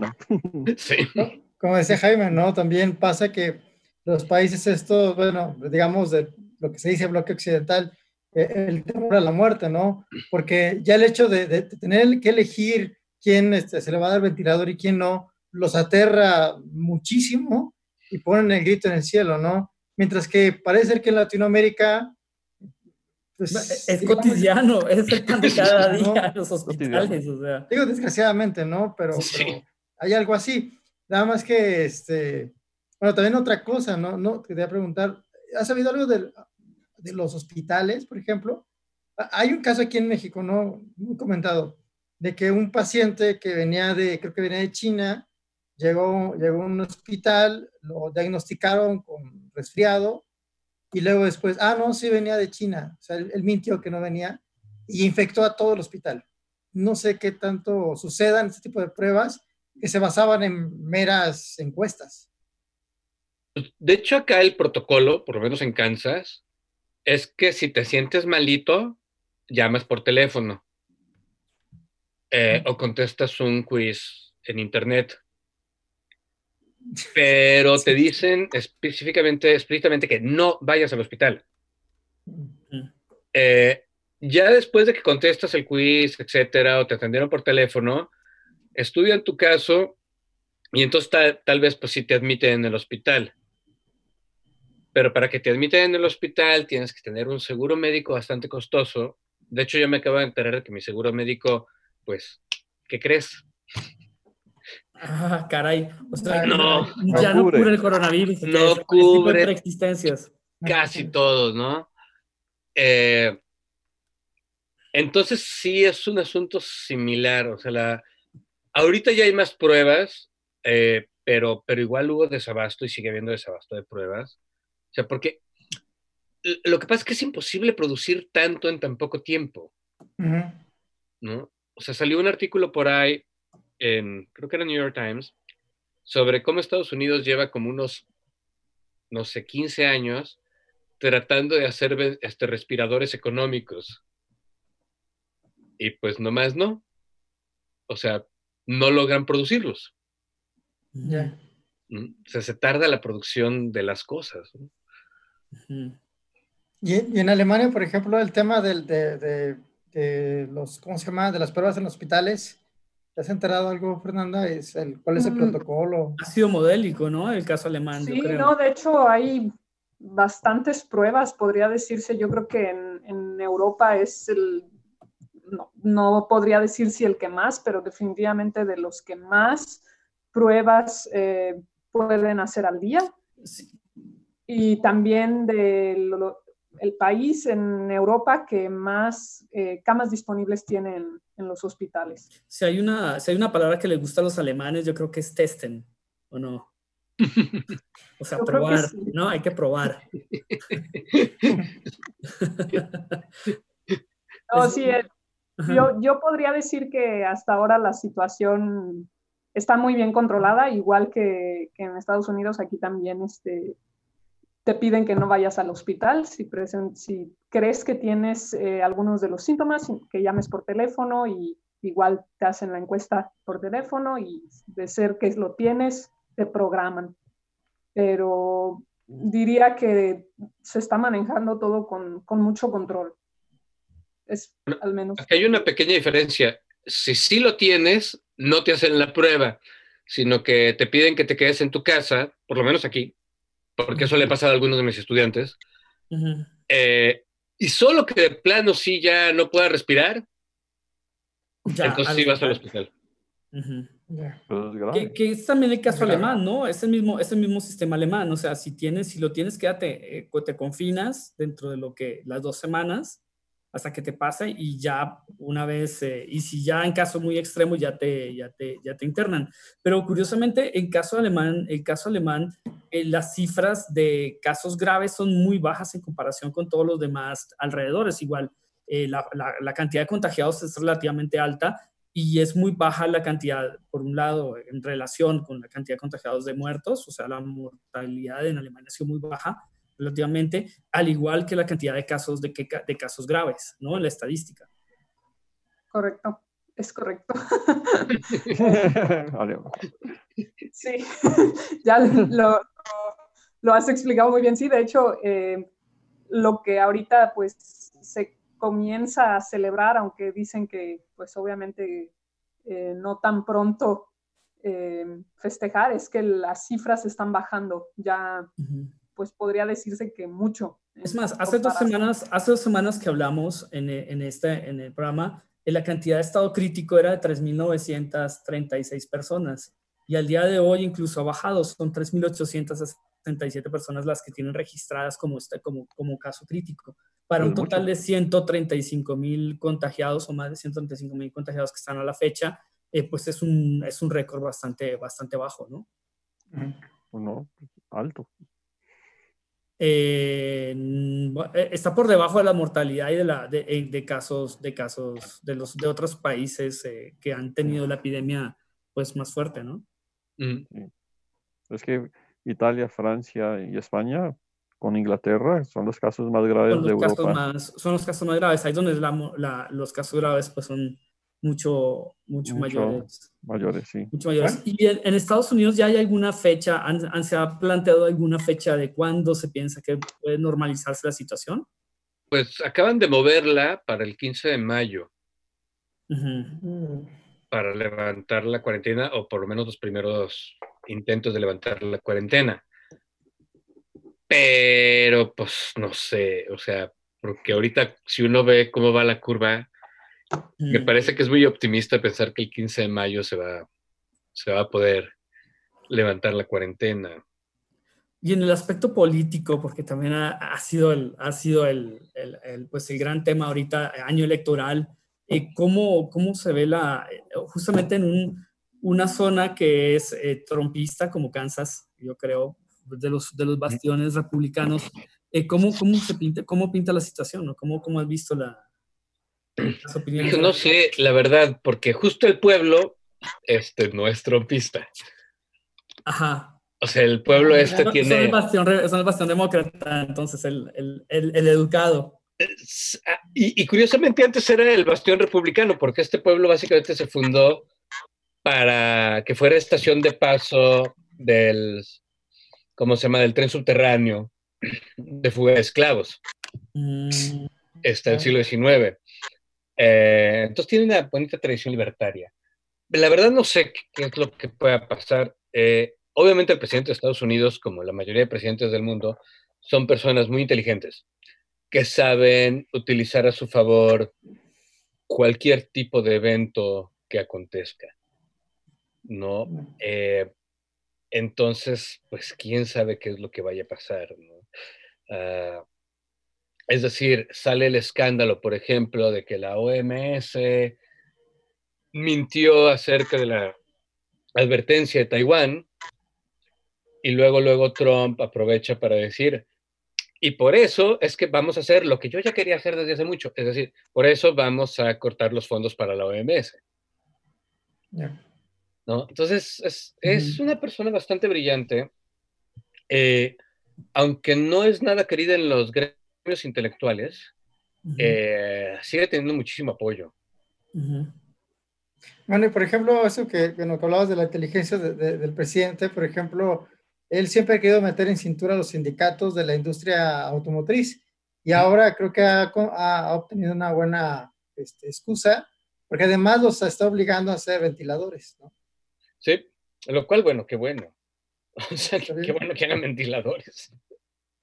como decía Jaime, ¿no? También pasa que los países estos, bueno, digamos, de lo que se dice bloque occidental, eh, el temor a la muerte, ¿no? Porque ya el hecho de, tener que elegir quién este, se le va a dar ventilador y quién no, los aterra muchísimo y ponen el grito en el cielo, ¿no? Mientras que parece ser que en Latinoamérica pues, es cotidiano, es el pan de cada día en los hospitales. O sea. Digo, desgraciadamente, ¿no? Pero, hay algo así. Nada más que, este, bueno, también otra cosa, ¿no? no quería preguntar, ¿has sabido algo de, de los hospitales, por ejemplo? Hay un caso aquí en México, ¿no? Muy comentado, de que un paciente que venía de, creo que venía de China, llegó, llegó a un hospital, lo diagnosticaron con resfriado, y luego después, ah, no, sí venía de China, o sea, él, mintió que no venía y infectó a todo el hospital. No sé qué tanto sucedan este tipo de pruebas que se basaban en meras encuestas. De hecho, acá el protocolo, por lo menos en Kansas, es que si te sientes malito, llamas por teléfono eh, o contestas un quiz en internet pero te dicen específicamente, explícitamente que no vayas al hospital. Eh, ya después de que contestas el quiz, etcétera, o te atendieron por teléfono, estudian tu caso y entonces tal, vez pues sí te admiten en el hospital. Pero para que te admiten en el hospital tienes que tener un seguro médico bastante costoso. De hecho, yo me acabo de enterar de que mi seguro médico, pues, ¿qué crees? Ah, caray. O sea, No, ya no no cubre. el coronavirus. No cubre. preexistencias. casi todos, ¿no? Eh, entonces sí es un asunto similar, o sea, la, ahorita ya hay más pruebas, eh, pero, pero igual hubo desabasto y sigue habiendo desabasto de pruebas. O sea, porque lo que pasa es que es imposible producir tanto en tan poco tiempo. ¿no? O sea, salió un artículo por ahí, en, creo que era New York Times, sobre cómo Estados Unidos lleva como unos, no sé, 15 años tratando de hacer este, respiradores económicos. Y pues nomás no. O sea, no logran producirlos. Ya. ¿no? O sea, se tarda la producción de las cosas. ¿no? Ujú. Y, y en Alemania, por ejemplo, el tema del, de, de- de los, ¿cómo se llama? De las pruebas en hospitales. ¿Te has enterado algo, Fernanda? ¿Es el, ¿Cuál es el Mm. protocolo? Ha sido modélico, ¿no? El caso alemán, yo Sí, creo. no, de hecho hay bastantes pruebas, podría decirse. Yo creo que en, en Europa es el, no, no podría decir si el que más, pero definitivamente de los que más pruebas eh, pueden hacer al día. Sí. Y también del el país en Europa que más eh, camas disponibles tiene en, en los hospitales. Si hay, una, si hay una palabra que les gusta a los alemanes, yo creo que es testen, ¿o no? O sea, Yo probar, sí. ¿no? Hay que probar. No, sí, eh. Yo, yo podría decir que hasta ahora la situación está muy bien controlada, igual que, que en Estados Unidos, aquí también este, te piden que no vayas al hospital. Si, presen- si crees que tienes eh, algunos de los síntomas, que llames por teléfono y igual te hacen la encuesta por teléfono y de ser que lo tienes, te programan. Pero diría que se está manejando todo con, con mucho control. Es Bueno, al menos. Aquí hay una pequeña diferencia. Si sí lo tienes, no te hacen la prueba, sino que te piden que te quedes en tu casa, por lo menos aquí, porque eso le pasa a algunos de mis estudiantes. Ujú. Eh, y solo que de plano sí ya no pueda respirar, Ya, entonces sí vas al hospital. Pero es grave. Que, que es también el caso Claro. alemán, ¿no? Es el mismo, es el mismo sistema alemán. O sea, si tienes, si lo tienes, quédate, eh, te confinas dentro de lo que las dos semanas hasta que te pase y ya una vez, eh, y si ya en caso muy extremo ya te, ya te, ya te internan. Pero curiosamente, en caso alemán, el caso alemán, eh, las cifras de casos graves son muy bajas en comparación con todos los demás alrededores. Igual, eh, la, la- la cantidad de contagiados es relativamente alta y es muy baja la cantidad, por un lado, en relación con la cantidad de contagiados de muertos, o sea, la mortalidad en Alemania ha sido muy baja relativamente, al igual que la cantidad de casos, de, que- de casos graves, ¿no? En la estadística. Correcto, es correcto. Vale. Sí, ya lo, lo has explicado muy bien. Sí, de hecho, eh, lo que ahorita pues se comienza a celebrar, aunque dicen que pues obviamente eh, no tan pronto eh, festejar, es que las cifras están bajando. Ya pues podría decirse que mucho. Es más, hace dos semanas, hace dos semanas que hablamos en, en este, en el programa, eh, la cantidad de estado crítico era de 3.936 personas y al día de hoy incluso ha bajado, son 3.867 personas las que tienen registradas como, este, como, como caso crítico, para un total mucho. de 135.000 contagiados o más de 135.000 contagiados que están a la fecha, eh, pues es un, es un récord bastante, bastante bajo, ¿no? Ujú. No, alto. Eh, eh, está por debajo de la mortalidad y de, la, de, eh, de casos, de casos de, los, de otros países eh, que han tenido la epidemia pues más fuerte, ¿no? Mm. Es que Italia, Francia y España con Inglaterra son los casos más graves Son de los, casos Europa. más, son los casos más graves, ahí donde la la- los casos graves pues son mucho, mucho, Mucho. mayores. Mayores, sí. Mucho mayores. ¿Y en, en Estados Unidos ya hay alguna fecha, han, han- se ha planteado alguna fecha de cuándo se piensa que puede normalizarse la situación? Pues acaban de moverla para el 15 de mayo, para levantar la cuarentena, o por lo menos los primeros intentos de levantar la cuarentena. Pero, pues, no sé, o sea, porque ahorita si uno ve cómo va la curva, me Mm. parece que es muy optimista pensar que el 15 de mayo se va, se va a poder levantar la cuarentena. Y en el aspecto político, porque también ha, ha sido, el, ha sido el, el, el, pues el gran tema ahorita, año electoral, eh, ¿cómo, ¿cómo se ve la, justamente en un, una zona que es eh, trompista como Kansas, yo creo, de los, de los bastiones republicanos, eh, ¿cómo, cómo, se pinta, ¿cómo pinta la situación? ¿no? ¿Cómo, ¿Cómo has visto la? No sé, la verdad, porque justo el pueblo este, no es trompista. Ajá. O sea, el pueblo este tiene... Son el bastión, son el bastión demócrata, entonces el, el, el, el educado. Ah, Y, y curiosamente antes era el bastión republicano, porque este pueblo básicamente se fundó para que fuera estación de paso del, ¿cómo se llama?, del tren subterráneo de fuga de esclavos, Mm, este, del siglo XIX. Eh, entonces tiene una bonita tradición libertaria. La verdad no sé qué, es lo que pueda pasar. Eh, obviamente el presidente de Estados Unidos, como la mayoría de presidentes del mundo, son personas muy inteligentes que saben utilizar a su favor cualquier tipo de evento que acontezca. ¿No? Eh, entonces, pues quién sabe qué es lo que vaya a pasar. ¿no? Ah, es decir, sale el escándalo, por ejemplo, de que la OMS mintió acerca de la advertencia de Taiwán y luego, luego Trump aprovecha para decir, y por eso es que vamos a hacer lo que yo ya quería hacer desde hace mucho, es decir, por eso vamos a cortar los fondos para la OMS. Ya. ¿no? Entonces, es, es una persona bastante brillante, eh, aunque no es nada querida en los gremios intelectuales, ujú, eh, sigue teniendo muchísimo apoyo. ujú. Bueno, y por ejemplo, eso que, bueno, que hablabas de la inteligencia de- de- del presidente, por ejemplo, él siempre ha querido meter en cintura a los sindicatos de la industria automotriz y ahora creo que ha, ha obtenido una buena este, excusa, porque además los está obligando a hacer ventiladores, ¿no? Sí, lo cual, bueno, qué bueno. O sea, qué, bueno que hagan ventiladores.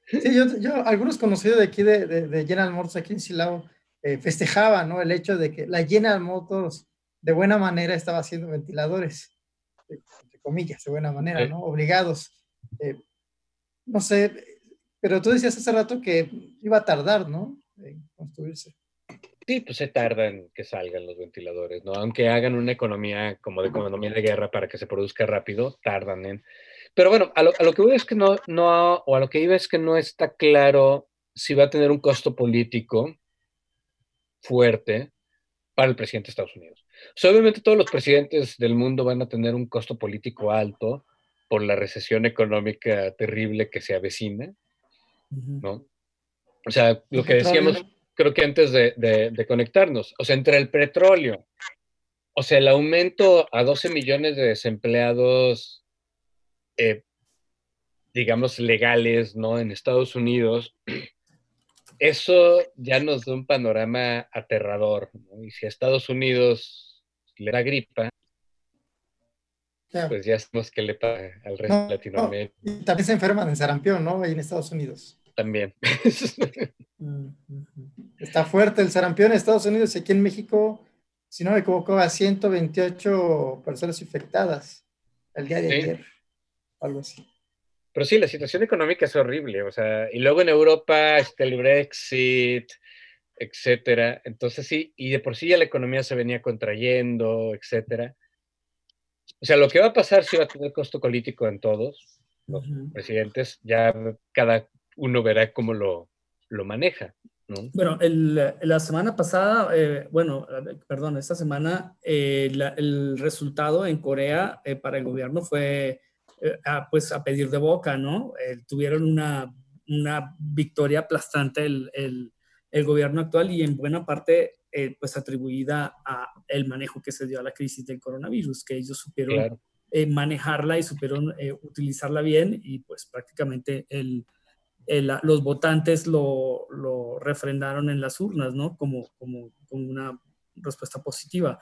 Sí, yo, yo algunos conocidos de aquí de, de, de General Motors aquí en Silao eh, festejaban, ¿no? El hecho de que la General Motors de buena manera estaba haciendo ventiladores, entre comillas, de buena manera. ¿no? Obligados. Eh, no sé, pero tú decías hace rato que iba a tardar, ¿no? En construirse. Sí, pues se tarda en que salgan los ventiladores, ¿no? Aunque hagan una economía como de economía de guerra para que se produzca rápido, tardan en... Pero bueno, a lo, a lo que voy es que no, no, o a lo que iba es que no está claro si va a tener un costo político fuerte para el presidente de Estados Unidos. O sea, obviamente todos los presidentes del mundo van a tener un costo político alto por la recesión económica terrible que se avecina. ¿no? O sea, lo que decíamos, creo que antes de, de- de conectarnos, o sea, entre el petróleo, o sea, el aumento a 12 millones de desempleados, eh, digamos, legales, ¿no? En Estados Unidos, eso ya nos da un panorama aterrador, ¿no? Y si a Estados Unidos le da gripa, pues ya sabemos qué le pasa al resto No, de Latinoamérica Y también se enferman de sarampión, ¿no? Ahí en Estados Unidos. también. Mm, ujú. Está fuerte el sarampión en Estados Unidos y aquí en México, si no me equivoco, a 128 personas infectadas el día de Sí. ayer. Algo así. Pero sí, la situación económica es horrible, o sea, y luego en Europa está el Brexit, etcétera. Entonces sí, y de por sí ya la economía se venía contrayendo, etcétera. O sea, lo que va a pasar sí va a tener costo político en todos los Ujú. presidentes, ya cada uno verá cómo lo, lo maneja, ¿no? Bueno, el- la semana pasada, eh, bueno, perdón, esta semana, eh, la- el resultado en Corea eh, para el gobierno fue, a, pues, a pedir de boca, ¿no? Eh, tuvieron una, una victoria aplastante el, el- el gobierno actual y en buena parte, eh, pues, atribuida a el manejo que se dio a la crisis del coronavirus, que ellos supieron Claro. eh, manejarla y supieron eh, utilizarla bien y pues prácticamente el, el- los votantes lo, lo refrendaron en las urnas, ¿no? Como, como, como una respuesta positiva.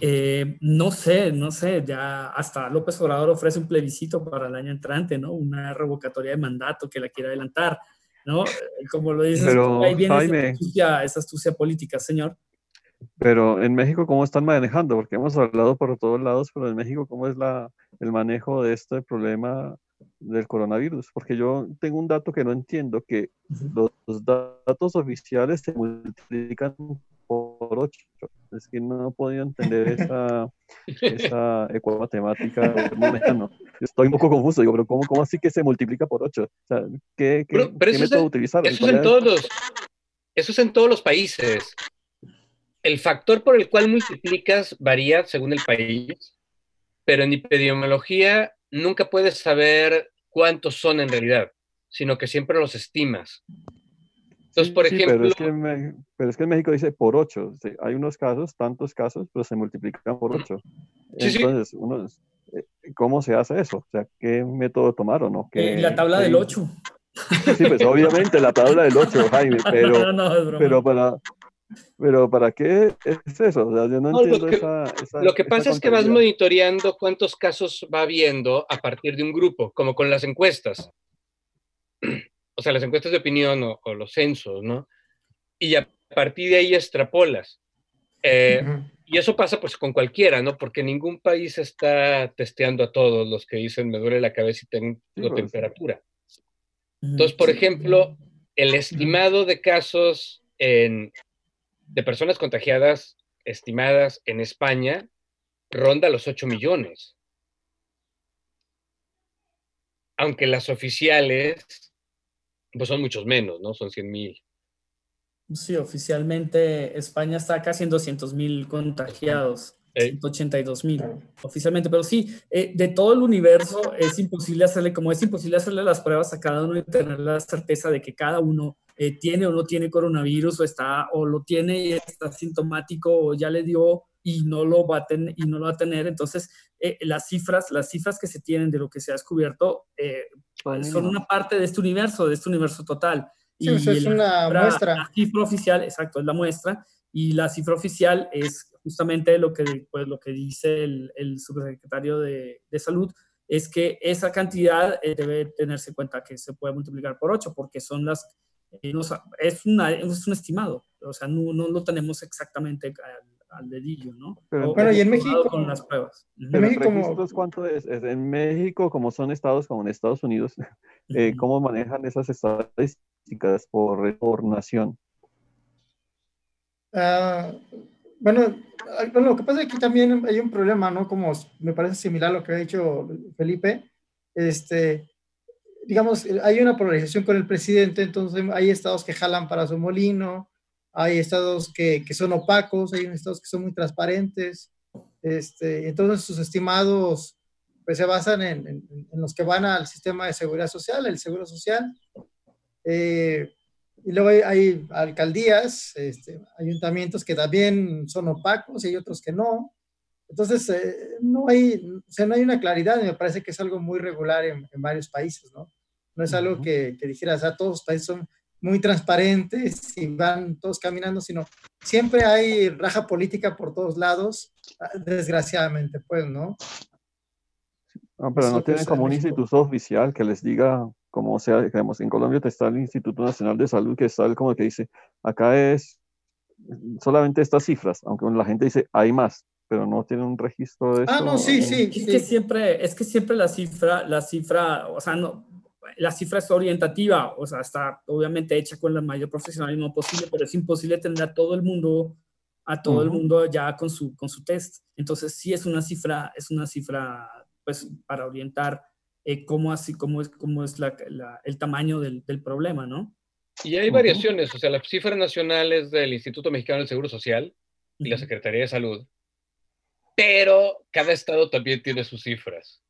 Eh, no sé, no sé, ya hasta López Obrador ofrece un plebiscito para el año entrante, ¿no? Una revocatoria de mandato que la quiere adelantar, ¿no? Como lo dices, Pero, ahí viene esa Jaime. astucia, esa astucia política, señor. Pero en México, ¿cómo están manejando? Porque hemos hablado por todos lados, pero en México, ¿cómo es la, el manejo de este problema del coronavirus? Porque yo tengo un dato que no entiendo, que los, los datos oficiales se multiplican por 8. Es que no he podido entender esa, esa ecuación matemática. No, Estoy un poco confuso, digo, pero ¿cómo, cómo así que se multiplica por 8? O sea, ¿qué, qué, Pero- pero qué es método en- utilizaron? Eso es en todos los, eso es en todos los países. El factor por el cual multiplicas varía según el país, pero en epidemiología nunca puedes saber cuántos son en realidad, sino que siempre los estimas. Entonces, por Sí, ejemplo, pero, es que en Me- pero es que en México dice por 8. hay unos casos, tantos casos, pero se multiplican por 8. Sí, sí. Entonces, uno eh, ¿cómo se hace eso? O sea, ¿qué método tomaron? ¿Qué- Eh, la tabla qué- del 8. Sí, pues obviamente la tabla del 8, Jaime, pero, no, no, es broma. pero para... Pero ¿para qué es eso? O sea, yo no, No, lo entiendo que- esa, esa- Lo que esa pasa es que vas monitoreando cuántos casos va habiendo a partir de un grupo, como con las encuestas. O sea, las encuestas de opinión o, o los censos, ¿no? Y a partir de ahí extrapolas. Eh, Ujú. y eso pasa pues con cualquiera, ¿no? Porque ningún país está testeando a todos los que dicen me duele la cabeza y tengo pues. temperatura. Entonces, por ejemplo, el estimado de casos en- de personas contagiadas estimadas en España ronda los 8 millones. Aunque las oficiales pues son muchos menos, ¿no? Son 100 mil. Sí, oficialmente España está casi en 200 mil contagiados, Ey. 182 mil oficialmente, pero sí, eh, de todo el universo es imposible hacerle, como es imposible hacerle las pruebas a cada uno y tener la certeza de que cada uno eh, tiene o no tiene coronavirus o está o lo tiene y está sintomático o ya le dio y no lo va a tener y no lo va a tener. Entonces, eh, las cifras, las cifras que se tienen de lo que se ha descubierto eh, Son una parte de este universo, de este universo total. Sí, o sea, es la una cifra- muestra. La cifra oficial, exacto, es la muestra, y la cifra oficial es justamente lo que, pues, lo que dice el, el subsecretario de, de Salud, es que esa cantidad eh, debe tenerse en cuenta que se puede multiplicar por 8, porque son las, eh, no sa- es, una, es un estimado, o sea, no, no lo tenemos exactamente al, al dedillo, ¿no? Pero- O- Bueno, y en México- Con las pruebas. Ujú. Pero en México como- registros, ¿cuánto es? Es En México, como son estados como en Estados Unidos, eh. ¿cómo manejan esas estadísticas por, por nación? Ah, bueno, bueno, lo que pasa es que aquí también hay un problema, ¿no? Como me parece similar a lo que ha dicho Felipe. Este, digamos, eh, hay una polarización con el presidente, entonces hay estados que jalan para su molino, hay estados que, que son opacos, hay estados que son muy transparentes. Este, entonces sus estimados pues se basan en, en- en los que van al sistema de seguridad social, el seguro social. Eh, y luego hay, hay alcaldías, este, ayuntamientos que también son opacos y hay otros que no. Entonces, eh, no, hay, o sea, no hay una claridad y me parece que es algo muy regular en, en varios países, ¿no? No es algo que, que dijeras, a todos los países son muy transparentes y van todos caminando, sino siempre hay raja política por todos lados, ah, desgraciadamente, pues, ¿no? No, pero no tienen como un México. instituto oficial que les diga, como sea, digamos, en Colombia te está el Instituto Nacional de Salud, que está el como que dice, acá es solamente estas cifras, aunque la gente dice, hay más, pero no tiene un registro de Ah, no, sí, sí, Es que sí. siempre, es que siempre la cifra, la cifra, o sea, no, la cifra es orientativa, o sea, está obviamente hecha con el mayor profesionalismo posible, pero es imposible tener a todo el mundo, a todo el Ujú. mundo ya con su, con su test. Entonces, sí es una cifra, es una cifra, pues, para orientar eh, cómo así, cómo es, cómo es la, la- el tamaño del, del problema, ¿no? Y hay Ujú. variaciones, o sea, la cifra nacional es del Instituto Mexicano del Seguro Social y la Secretaría de Salud, pero cada estado también tiene sus cifras.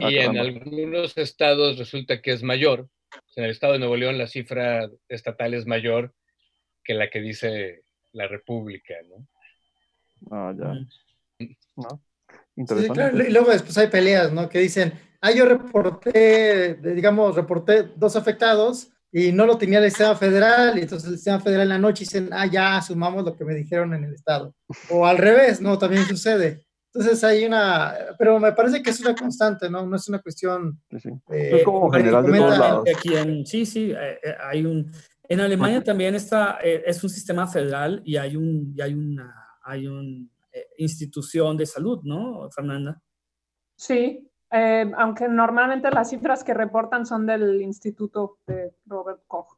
Ah, Y en algunos estados resulta que es mayor. En el estado de Nuevo León la cifra estatal es mayor que la que dice la República, ¿no? Ah, ya. ¿no? Sí, Interesante. claro, Y luego después hay peleas, ¿no? Que dicen, ah, yo reporté, digamos, reporté dos afectados y no lo tenía el Estado Federal, y entonces el Estado Federal en la noche dicen, ah, ya sumamos lo que me dijeron en el Estado. O al revés, ¿no? También sucede. Entonces hay una, pero me parece que es una constante, ¿no? No es una cuestión... Sí, sí. eh, Es como general de todos comenta- lados. Aquí en, sí, sí, eh, eh, hay un, En Alemania también está, eh, es un sistema federal y hay, un, y hay una hay una institución de salud, ¿no, Fernanda? Sí, eh, aunque normalmente las cifras que reportan son del Instituto de Robert Koch.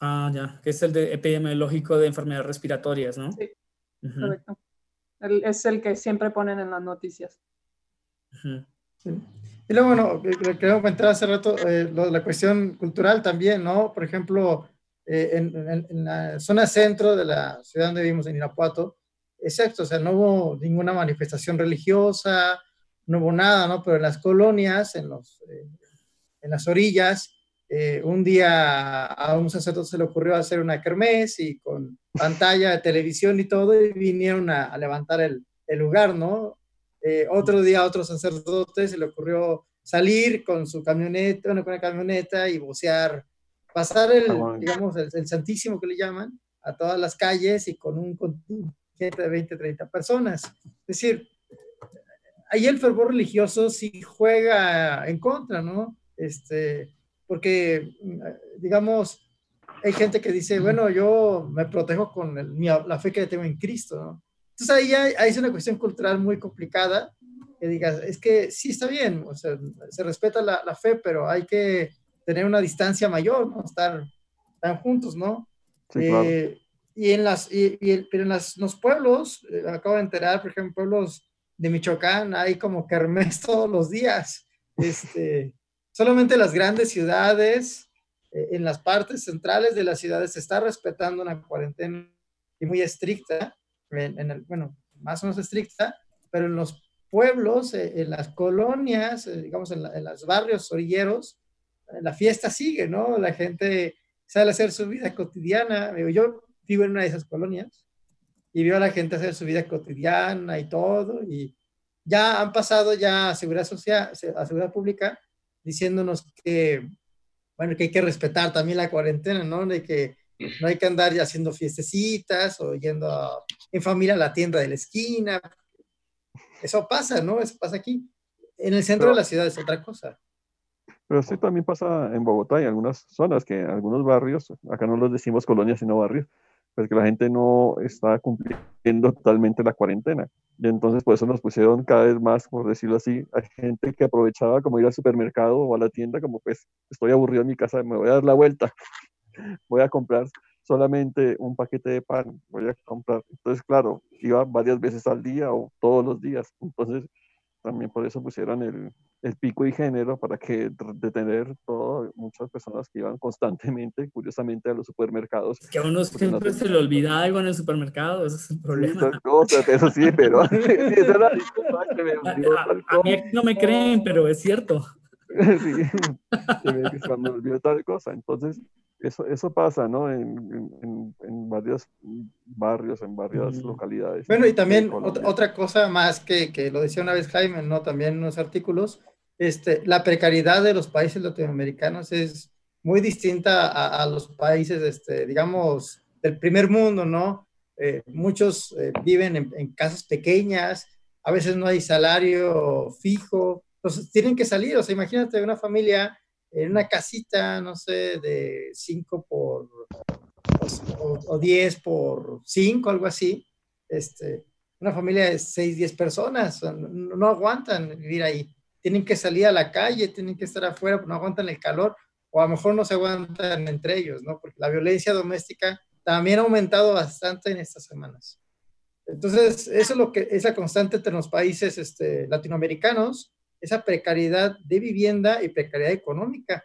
Ah, ya, que es el de epidemiológico de enfermedades respiratorias, ¿no? Sí, correcto. Es el que siempre ponen en las noticias. Y luego, bueno, quería comentar hace rato eh, la cuestión cultural también, ¿no? Por ejemplo, eh, en, en, la zona centro de la ciudad donde vivimos, en Irapuato, exacto, o sea, no hubo ninguna manifestación religiosa, no hubo nada, ¿no? Pero en las colonias, en, los, eh, en las orillas, eh, un día a un sacerdote se le ocurrió hacer una kermés y con pantalla de televisión y todo, y vinieron a, levantar el, el, lugar, ¿no? Eh, otro día a otro sacerdote se le ocurrió salir con su camioneta, bueno, con la camioneta y vocear, pasar el, ah, digamos, el, Santísimo que le llaman, a todas las calles y con un contingente de 20, 30 personas. Es decir, ahí el fervor religioso sí juega en contra, ¿no? Este, porque, digamos, hay gente que dice, bueno, yo me protejo con la fe que tengo en Cristo, ¿no? Entonces ahí hay, una cuestión cultural muy complicada, que digas, es que sí está bien, o sea, se respeta la, la fe, pero hay que tener una distancia mayor, ¿no? Estar tan juntos, ¿no? Sí, claro. Eh, y en las, y, pero en las, los pueblos, eh, acabo de enterar, por ejemplo, pueblos de Michoacán, hay como kermés todos los días, este, Solamente las grandes ciudades, eh, en las partes centrales de las ciudades, se está respetando una cuarentena muy estricta, en, bueno, más o menos estricta, pero en los pueblos, eh, en las colonias, eh, digamos, en, los barrios orilleros, la fiesta sigue, ¿no? La gente sale a hacer su vida cotidiana. Yo vivo en una de esas colonias y veo a la gente hacer su vida cotidiana y todo, y ya han pasado ya a seguridad social, a seguridad pública, diciéndonos que, bueno, que hay que respetar también la cuarentena, ¿no? De que no hay que andar ya haciendo fiestecitas o yendo en familia a la tienda de la esquina. Eso pasa, ¿no? Eso pasa aquí. En el centro de la ciudad es otra cosa. Pero sí también pasa en Bogotá y en algunas zonas, que algunos barrios, acá no los decimos colonias, sino barrios, pues que la gente no está cumpliendo totalmente la cuarentena. Y entonces por eso nos pusieron cada vez más, por decirlo así, a gente que aprovechaba como ir al supermercado o a la tienda, como pues estoy aburrido en mi casa, me voy a dar la vuelta, voy a comprar solamente un paquete de pan, voy a comprar. Entonces, claro, iba varias veces al día o todos los días. Entonces, también por eso pusieron el, el pico y género para que detener todo, muchas personas que iban constantemente, curiosamente, a los supermercados. que a uno siempre se le olvida algo en el supermercado, ese es el problema. eso sí, pero... a, mí no me creen, pero es cierto. sí, cuando olvidó tal cosa, entonces eso, eso pasa, ¿no? En, en, en varios barrios, en varias localidades. Bueno, y también otra, otra, cosa más que, que, lo decía una vez Jaime, ¿no? También en unos artículos, este, la precariedad de los países latinoamericanos es muy distinta a, a los países, este, digamos, del primer mundo, ¿no? Eh, muchos eh, viven en, en casas pequeñas, a veces no hay salario fijo, entonces tienen que salir, o sea, imagínate una familia en una casita, no sé, de 5 por, o, 10 por 5, algo así, este, una familia de 6, 10 personas, no, no, aguantan vivir ahí. Tienen que salir a la calle, tienen que estar afuera, no aguantan el calor, o a lo mejor no se aguantan entre ellos, ¿no? Porque la violencia doméstica también ha aumentado bastante en estas semanas. Entonces, eso es lo que es la constante entre los países este, latinoamericanos, esa precariedad de vivienda y precariedad económica.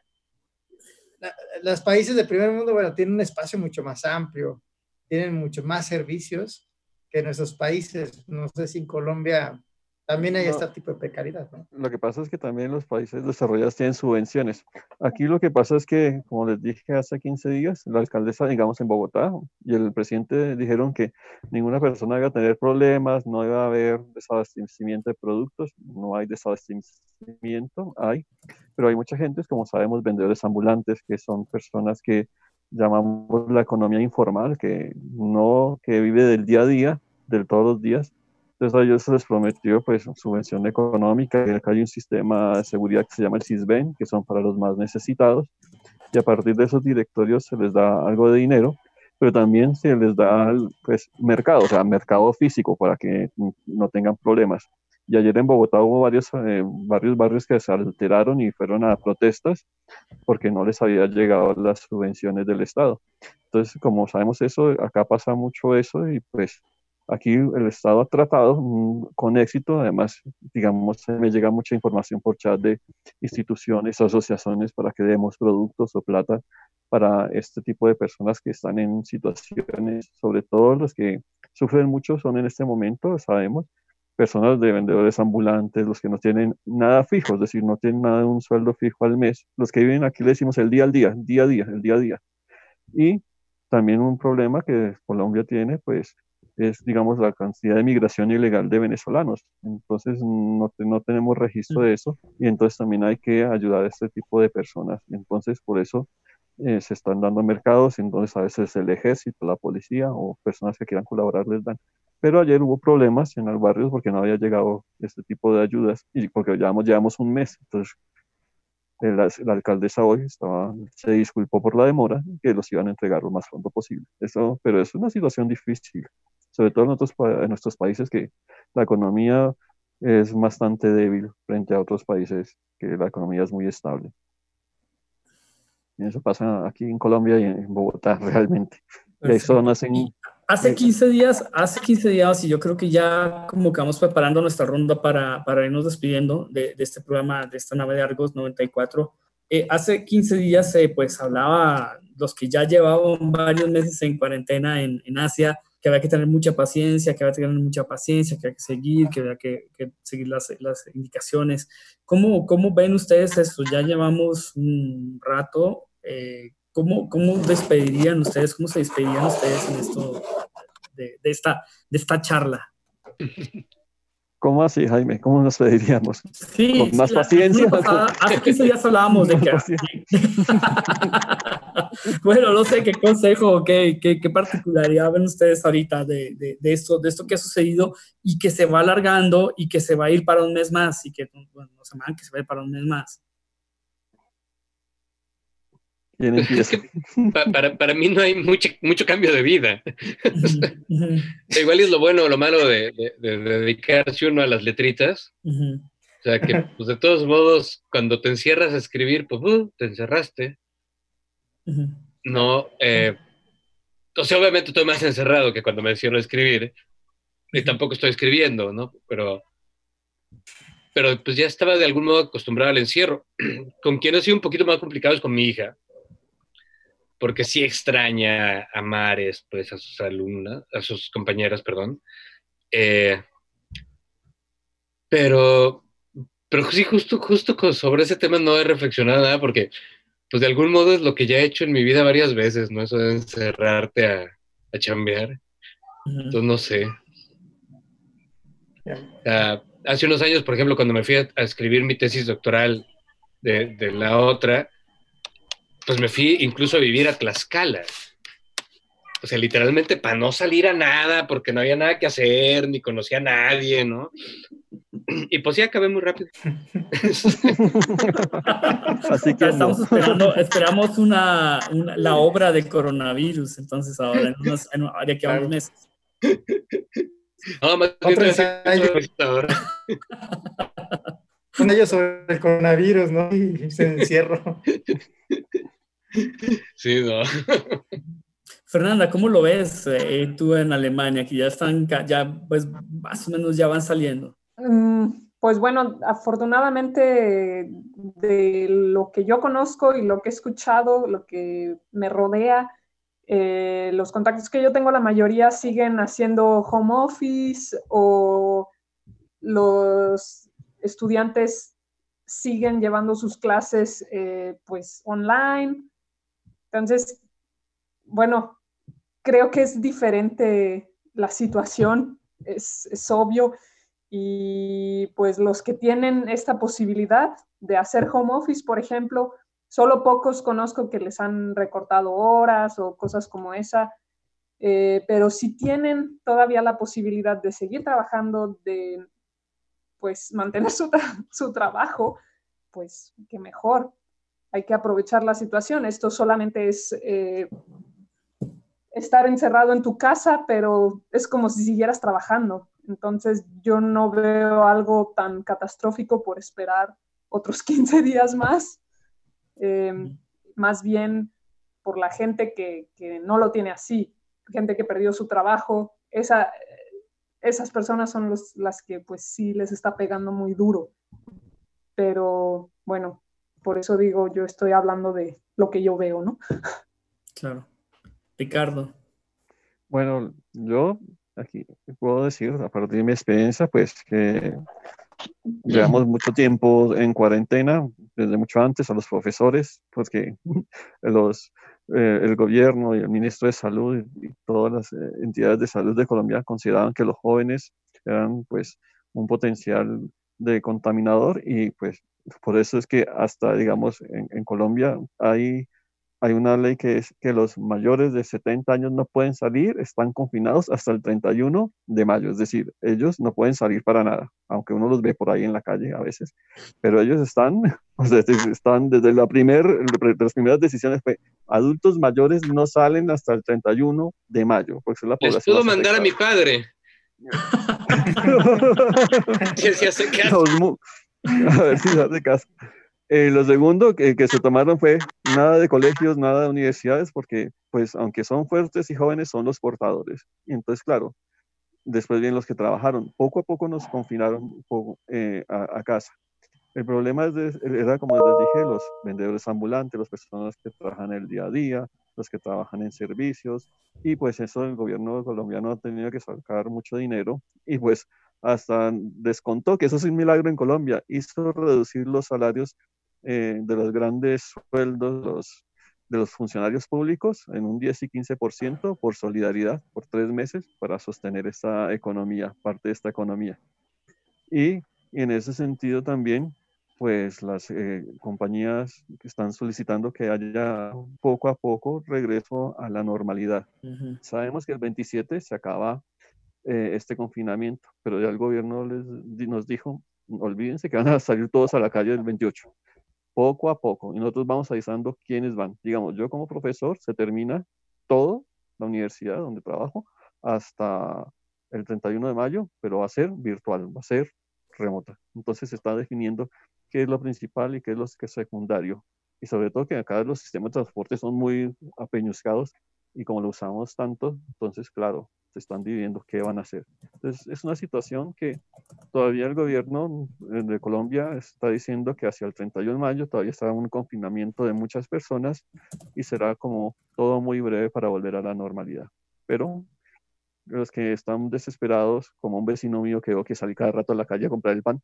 los países del primer mundo, bueno, tienen un espacio mucho más amplio, tienen mucho más servicios que nuestros países. No sé si en Colombia también hay este tipo de precariedad. ¿no? Lo que pasa es que también los países desarrollados tienen subvenciones. Aquí lo que pasa es que, como les dije hace 15 días, la alcaldesa, digamos, en Bogotá y el presidente dijeron que ninguna persona iba a tener problemas, no iba a haber desabastecimiento de productos, no hay desabastecimiento, hay, pero hay mucha gente, como sabemos, vendedores ambulantes, que son personas que llamamos la economía informal, que no, que vive del día a día, del todos los días, entonces a ellos se les prometió pues subvención económica, y acá hay un sistema de seguridad que se llama el CISBEN, que son para los más necesitados, y a partir de esos directorios se les da algo de dinero, pero también se les da pues, mercado, o sea, mercado físico para que no tengan problemas. Y ayer en Bogotá hubo varios, eh, varios barrios que se alteraron y fueron a protestas porque no les había llegado las subvenciones del Estado. Entonces, como sabemos eso, acá pasa mucho eso y pues aquí el Estado ha tratado mm, con éxito, además, digamos, me llega mucha información por chat de instituciones, asociaciones para que demos productos o plata para este tipo de personas que están en situaciones, sobre todo los que sufren mucho son en este momento, sabemos, personas de vendedores ambulantes, los que no tienen nada fijo, es decir, no tienen nada de un sueldo fijo al mes, los que viven aquí le decimos el día al día, día a día, el día a día. Y también un problema que Colombia tiene, pues, es, digamos, la cantidad de migración ilegal de venezolanos. Entonces, no, no tenemos registro de eso y entonces también hay que ayudar a este tipo de personas. Entonces, por eso eh, se están dando mercados, entonces a veces el ejército, la policía o personas que quieran colaborar les dan. Pero ayer hubo problemas en el barrio porque no había llegado este tipo de ayudas y porque llevamos, llevamos un mes. Entonces, la alcaldesa hoy estaba, se disculpó por la demora, que los iban a entregar lo más pronto posible. Eso, pero es una situación difícil, sobre todo en, otros, en nuestros países que la economía es bastante débil frente a otros países que la economía es muy estable. Y eso pasa aquí en Colombia y en Bogotá realmente. Hay zonas en, Hace 15 días, hace 15 días, y yo creo que ya como que vamos preparando nuestra ronda para, para irnos despidiendo de, de, este programa, de esta nave de Argos 94. Eh, hace 15 días, eh, pues hablaba los que ya llevaban varios meses en cuarentena en, en, Asia, que había que tener mucha paciencia, que había que tener mucha paciencia, que había que seguir, que había que, que seguir las, las indicaciones. ¿Cómo, ¿Cómo ven ustedes eso? Ya llevamos un rato. Eh, ¿Cómo, ¿Cómo despedirían ustedes, cómo se despedirían ustedes en esto de, de, esta, de esta charla? ¿Cómo así, Jaime? ¿Cómo nos pediríamos? Sí, Con más paciencia. Pasada, hace 15 días hablábamos de que... bueno, no sé qué consejo, qué, qué, qué particularidad ven ustedes ahorita de, de, de, esto, de esto que ha sucedido y que se va alargando y que se va a ir para un mes más y que bueno, no se que se va a ir para un mes más. Es que para, para, mí no hay mucho, mucho cambio de vida. Igual es lo bueno o lo malo de, de, de, dedicarse uno a las letritas. O sea que, pues de todos modos, cuando te encierras a escribir, pues uh, te encerraste. No, eh, o sea, obviamente estoy más encerrado que cuando me encierro a escribir. Y tampoco estoy escribiendo, ¿no? Pero, pero pues ya estaba de algún modo acostumbrado al encierro. Con quien ha sido un poquito más complicado es con mi hija porque sí extraña a Mares, pues a sus alumnas, a sus compañeras, perdón. Eh, pero, pero sí, justo, justo sobre ese tema no he reflexionado nada porque, pues de algún modo es lo que ya he hecho en mi vida varias veces, ¿no? Eso de encerrarte a, a chambear. Entonces, no sé. Uh, hace unos años, por ejemplo, cuando me fui a, a escribir mi tesis doctoral de, de la otra, pues me fui incluso a vivir a Tlaxcala. O sea, literalmente para no salir a nada, porque no había nada que hacer, ni conocía a nadie, ¿no? Y pues ya acabé muy rápido. Así que estamos esperando, esperamos una, una, la obra de coronavirus, entonces ahora, en, unos, en de aquí a unos meses. No, más ahora. Un ellos sobre el coronavirus, ¿no? Y se encierro. Sí, no. Fernanda, ¿cómo lo ves eh, tú en Alemania, que ya están, ya pues más o menos ya van saliendo? Mm, pues bueno, afortunadamente de lo que yo conozco y lo que he escuchado, lo que me rodea, eh, los contactos que yo tengo, la mayoría siguen haciendo home office o los estudiantes siguen llevando sus clases eh, pues online entonces, bueno, creo que es diferente la situación, es, obvio, y pues los que tienen esta posibilidad de hacer home office, por ejemplo, solo pocos conozco que les han recortado horas o cosas como esa, eh, pero si tienen todavía la posibilidad de seguir trabajando, de pues mantener su, su trabajo, pues qué mejor. Hay que aprovechar la situación. Esto solamente es eh, estar encerrado en tu casa, pero es como si siguieras trabajando. Entonces yo no veo algo tan catastrófico por esperar otros 15 días más. Em, más bien por la gente que, que, no lo tiene así, gente que perdió su trabajo. Esa, esas personas son las que pues sí les está pegando muy duro. Pero bueno, por eso digo, yo estoy hablando de lo que yo veo, ¿no? Claro. Ricardo. Bueno, yo aquí puedo decir, a partir de mi experiencia, pues que llevamos mucho tiempo en cuarentena, desde mucho antes a los profesores, porque los, eh, el gobierno y el ministro de Salud y, todas las eh, entidades de salud de Colombia consideraban que los jóvenes eran pues un potencial de contaminador y pues por eso es que hasta digamos en, en Colombia hay hay una ley que es que los mayores de 70 años no pueden salir, están confinados hasta el 31 de mayo, es decir, ellos no pueden salir para nada, aunque uno los ve por ahí en la calle a veces, pero ellos están, o sea, están desde la primer, las primeras decisiones fue, adultos mayores no salen hasta el 31 de mayo, porque es la población. Les puedo mandar a mi padre. que se hace caso. A ver si hace caso. Eh, lo segundo que, que, se tomaron fue nada de colegios, nada de universidades, porque pues aunque son fuertes y jóvenes, son los portadores. Y entonces, claro, después vienen los que trabajaron. Poco a poco nos confinaron eh, a, casa. El problema es era, como les dije, los vendedores ambulantes, las personas que trabajan el día a día, los que trabajan en servicios, y pues eso el gobierno colombiano ha tenido que sacar mucho dinero, y pues hasta descontó, que eso es un milagro en Colombia, hizo reducir los salarios eh, de los grandes sueldos de los funcionarios públicos en un 10 y 15% por solidaridad por tres meses para sostener esta economía, parte de esta economía. Y, en ese sentido también, pues las eh, compañías están solicitando que haya poco a poco regreso a la normalidad. Sabemos que el 27 se acaba eh, este confinamiento, pero ya el gobierno les, nos dijo, olvídense que van a salir todos a la calle el 28 poco a poco. Y nosotros vamos avisando quiénes van. Digamos, yo como profesor se termina todo, la universidad donde trabajo, hasta el 31 de mayo, pero va a ser virtual, va a ser remota. Entonces se está definiendo qué es lo principal y qué es lo que es secundario. Y sobre todo que acá los sistemas de transporte son muy apeñuscados y como lo usamos tanto, entonces, claro, están dividiendo qué van a hacer. Entonces, es una situación que todavía el gobierno de Colombia está diciendo que hacia el 31 de mayo todavía estará un confinamiento de muchas personas y será como todo muy breve para volver a la normalidad. Pero los que están desesperados, como un vecino mío que veo que sale cada rato a la calle a comprar el pan,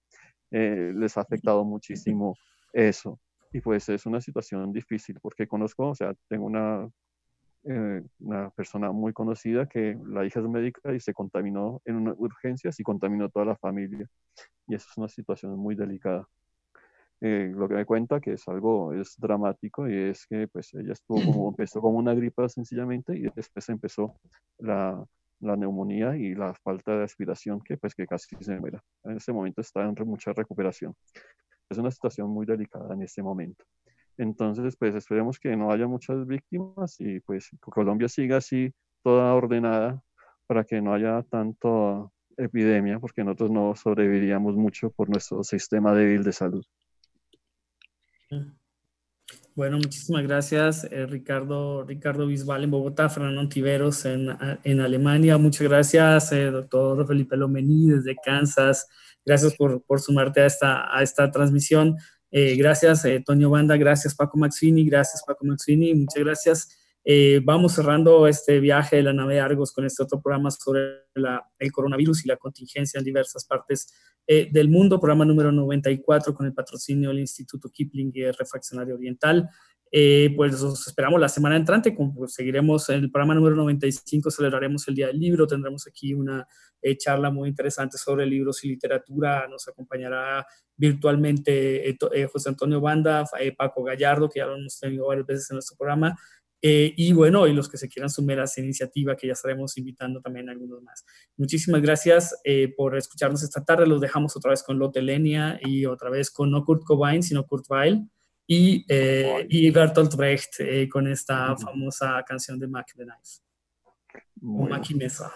eh, les ha afectado muchísimo eso. Y pues es una situación difícil porque conozco, o sea, tengo una eh, una persona muy conocida que la hija es médica y se contaminó en una urgencia y contaminó toda la familia. Y eso es una situación muy delicada. Eh, lo que me cuenta que es algo es dramático y es que pues ella estuvo como, empezó como una gripa sencillamente y después empezó la, la neumonía y la falta de aspiración que pues que casi se muera. En ese momento está en mucha recuperación. Es una situación muy delicada en este momento. Entonces, pues esperemos que no haya muchas víctimas y pues Colombia siga así toda ordenada para que no haya tanto epidemia, porque nosotros no sobreviviríamos mucho por nuestro sistema débil de salud. Bueno, muchísimas gracias, eh, Ricardo, Ricardo Bisbal en Bogotá, Fernando Antiveros en, en Alemania. Muchas gracias, eh, doctor Felipe Lomení desde Kansas. Gracias por, por sumarte a esta, a esta transmisión. Eh, gracias, eh, Toño Banda, gracias, Paco Maxini, gracias, Paco Maxini, muchas gracias. Eh, vamos cerrando este viaje de la nave Argos con este otro programa sobre el coronavirus y la contingencia en diversas partes del mundo, programa número 94 con el patrocinio del Instituto Kipling y el Refaccionario Oriental. pues los esperamos la semana entrante, pues, seguiremos en el programa número 95, celebraremos el Día del Libro, tendremos aquí una charla muy interesante sobre libros y literatura, nos acompañará virtualmente eh, eh, José Antonio Banda, eh, Paco Gallardo, que ya lo hemos tenido varias veces en nuestro programa, y bueno, y los que se quieran sumar a esa iniciativa, que ya estaremos invitando también a algunos más. Muchísimas gracias por escucharnos esta tarde. Los dejamos otra vez con Lotte Lenia y otra vez con no Kurt Cobain, sino Kurt Weill. y, eh, y Bertolt Brecht eh, con esta famosa canción de Mac the Knife. O Muy Mackie Mesa.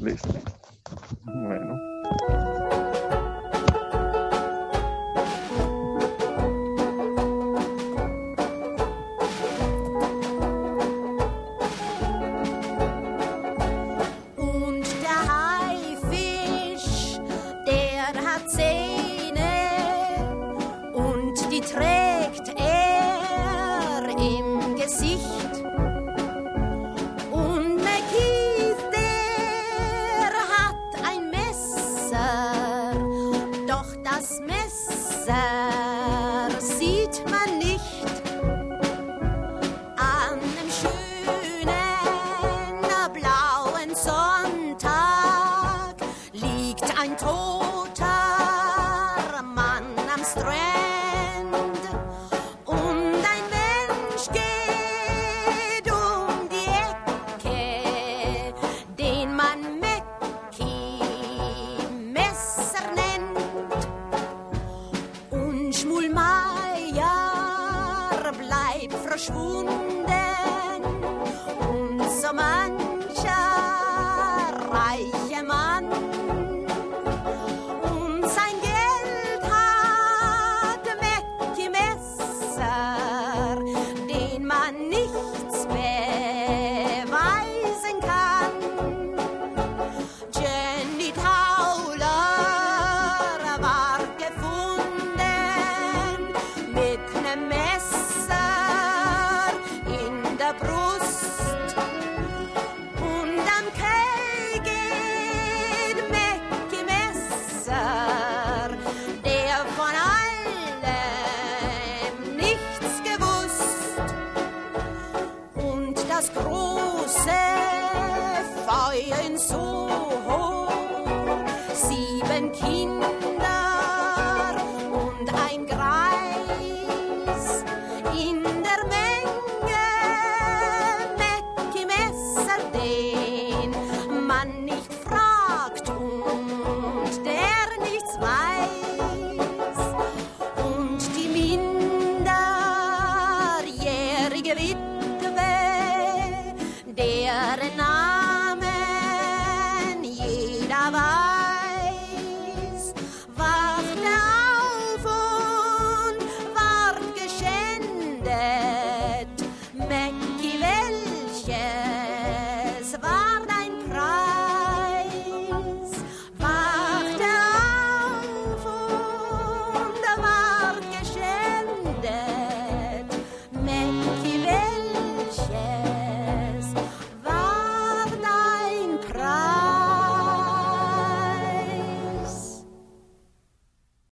listo. Bueno.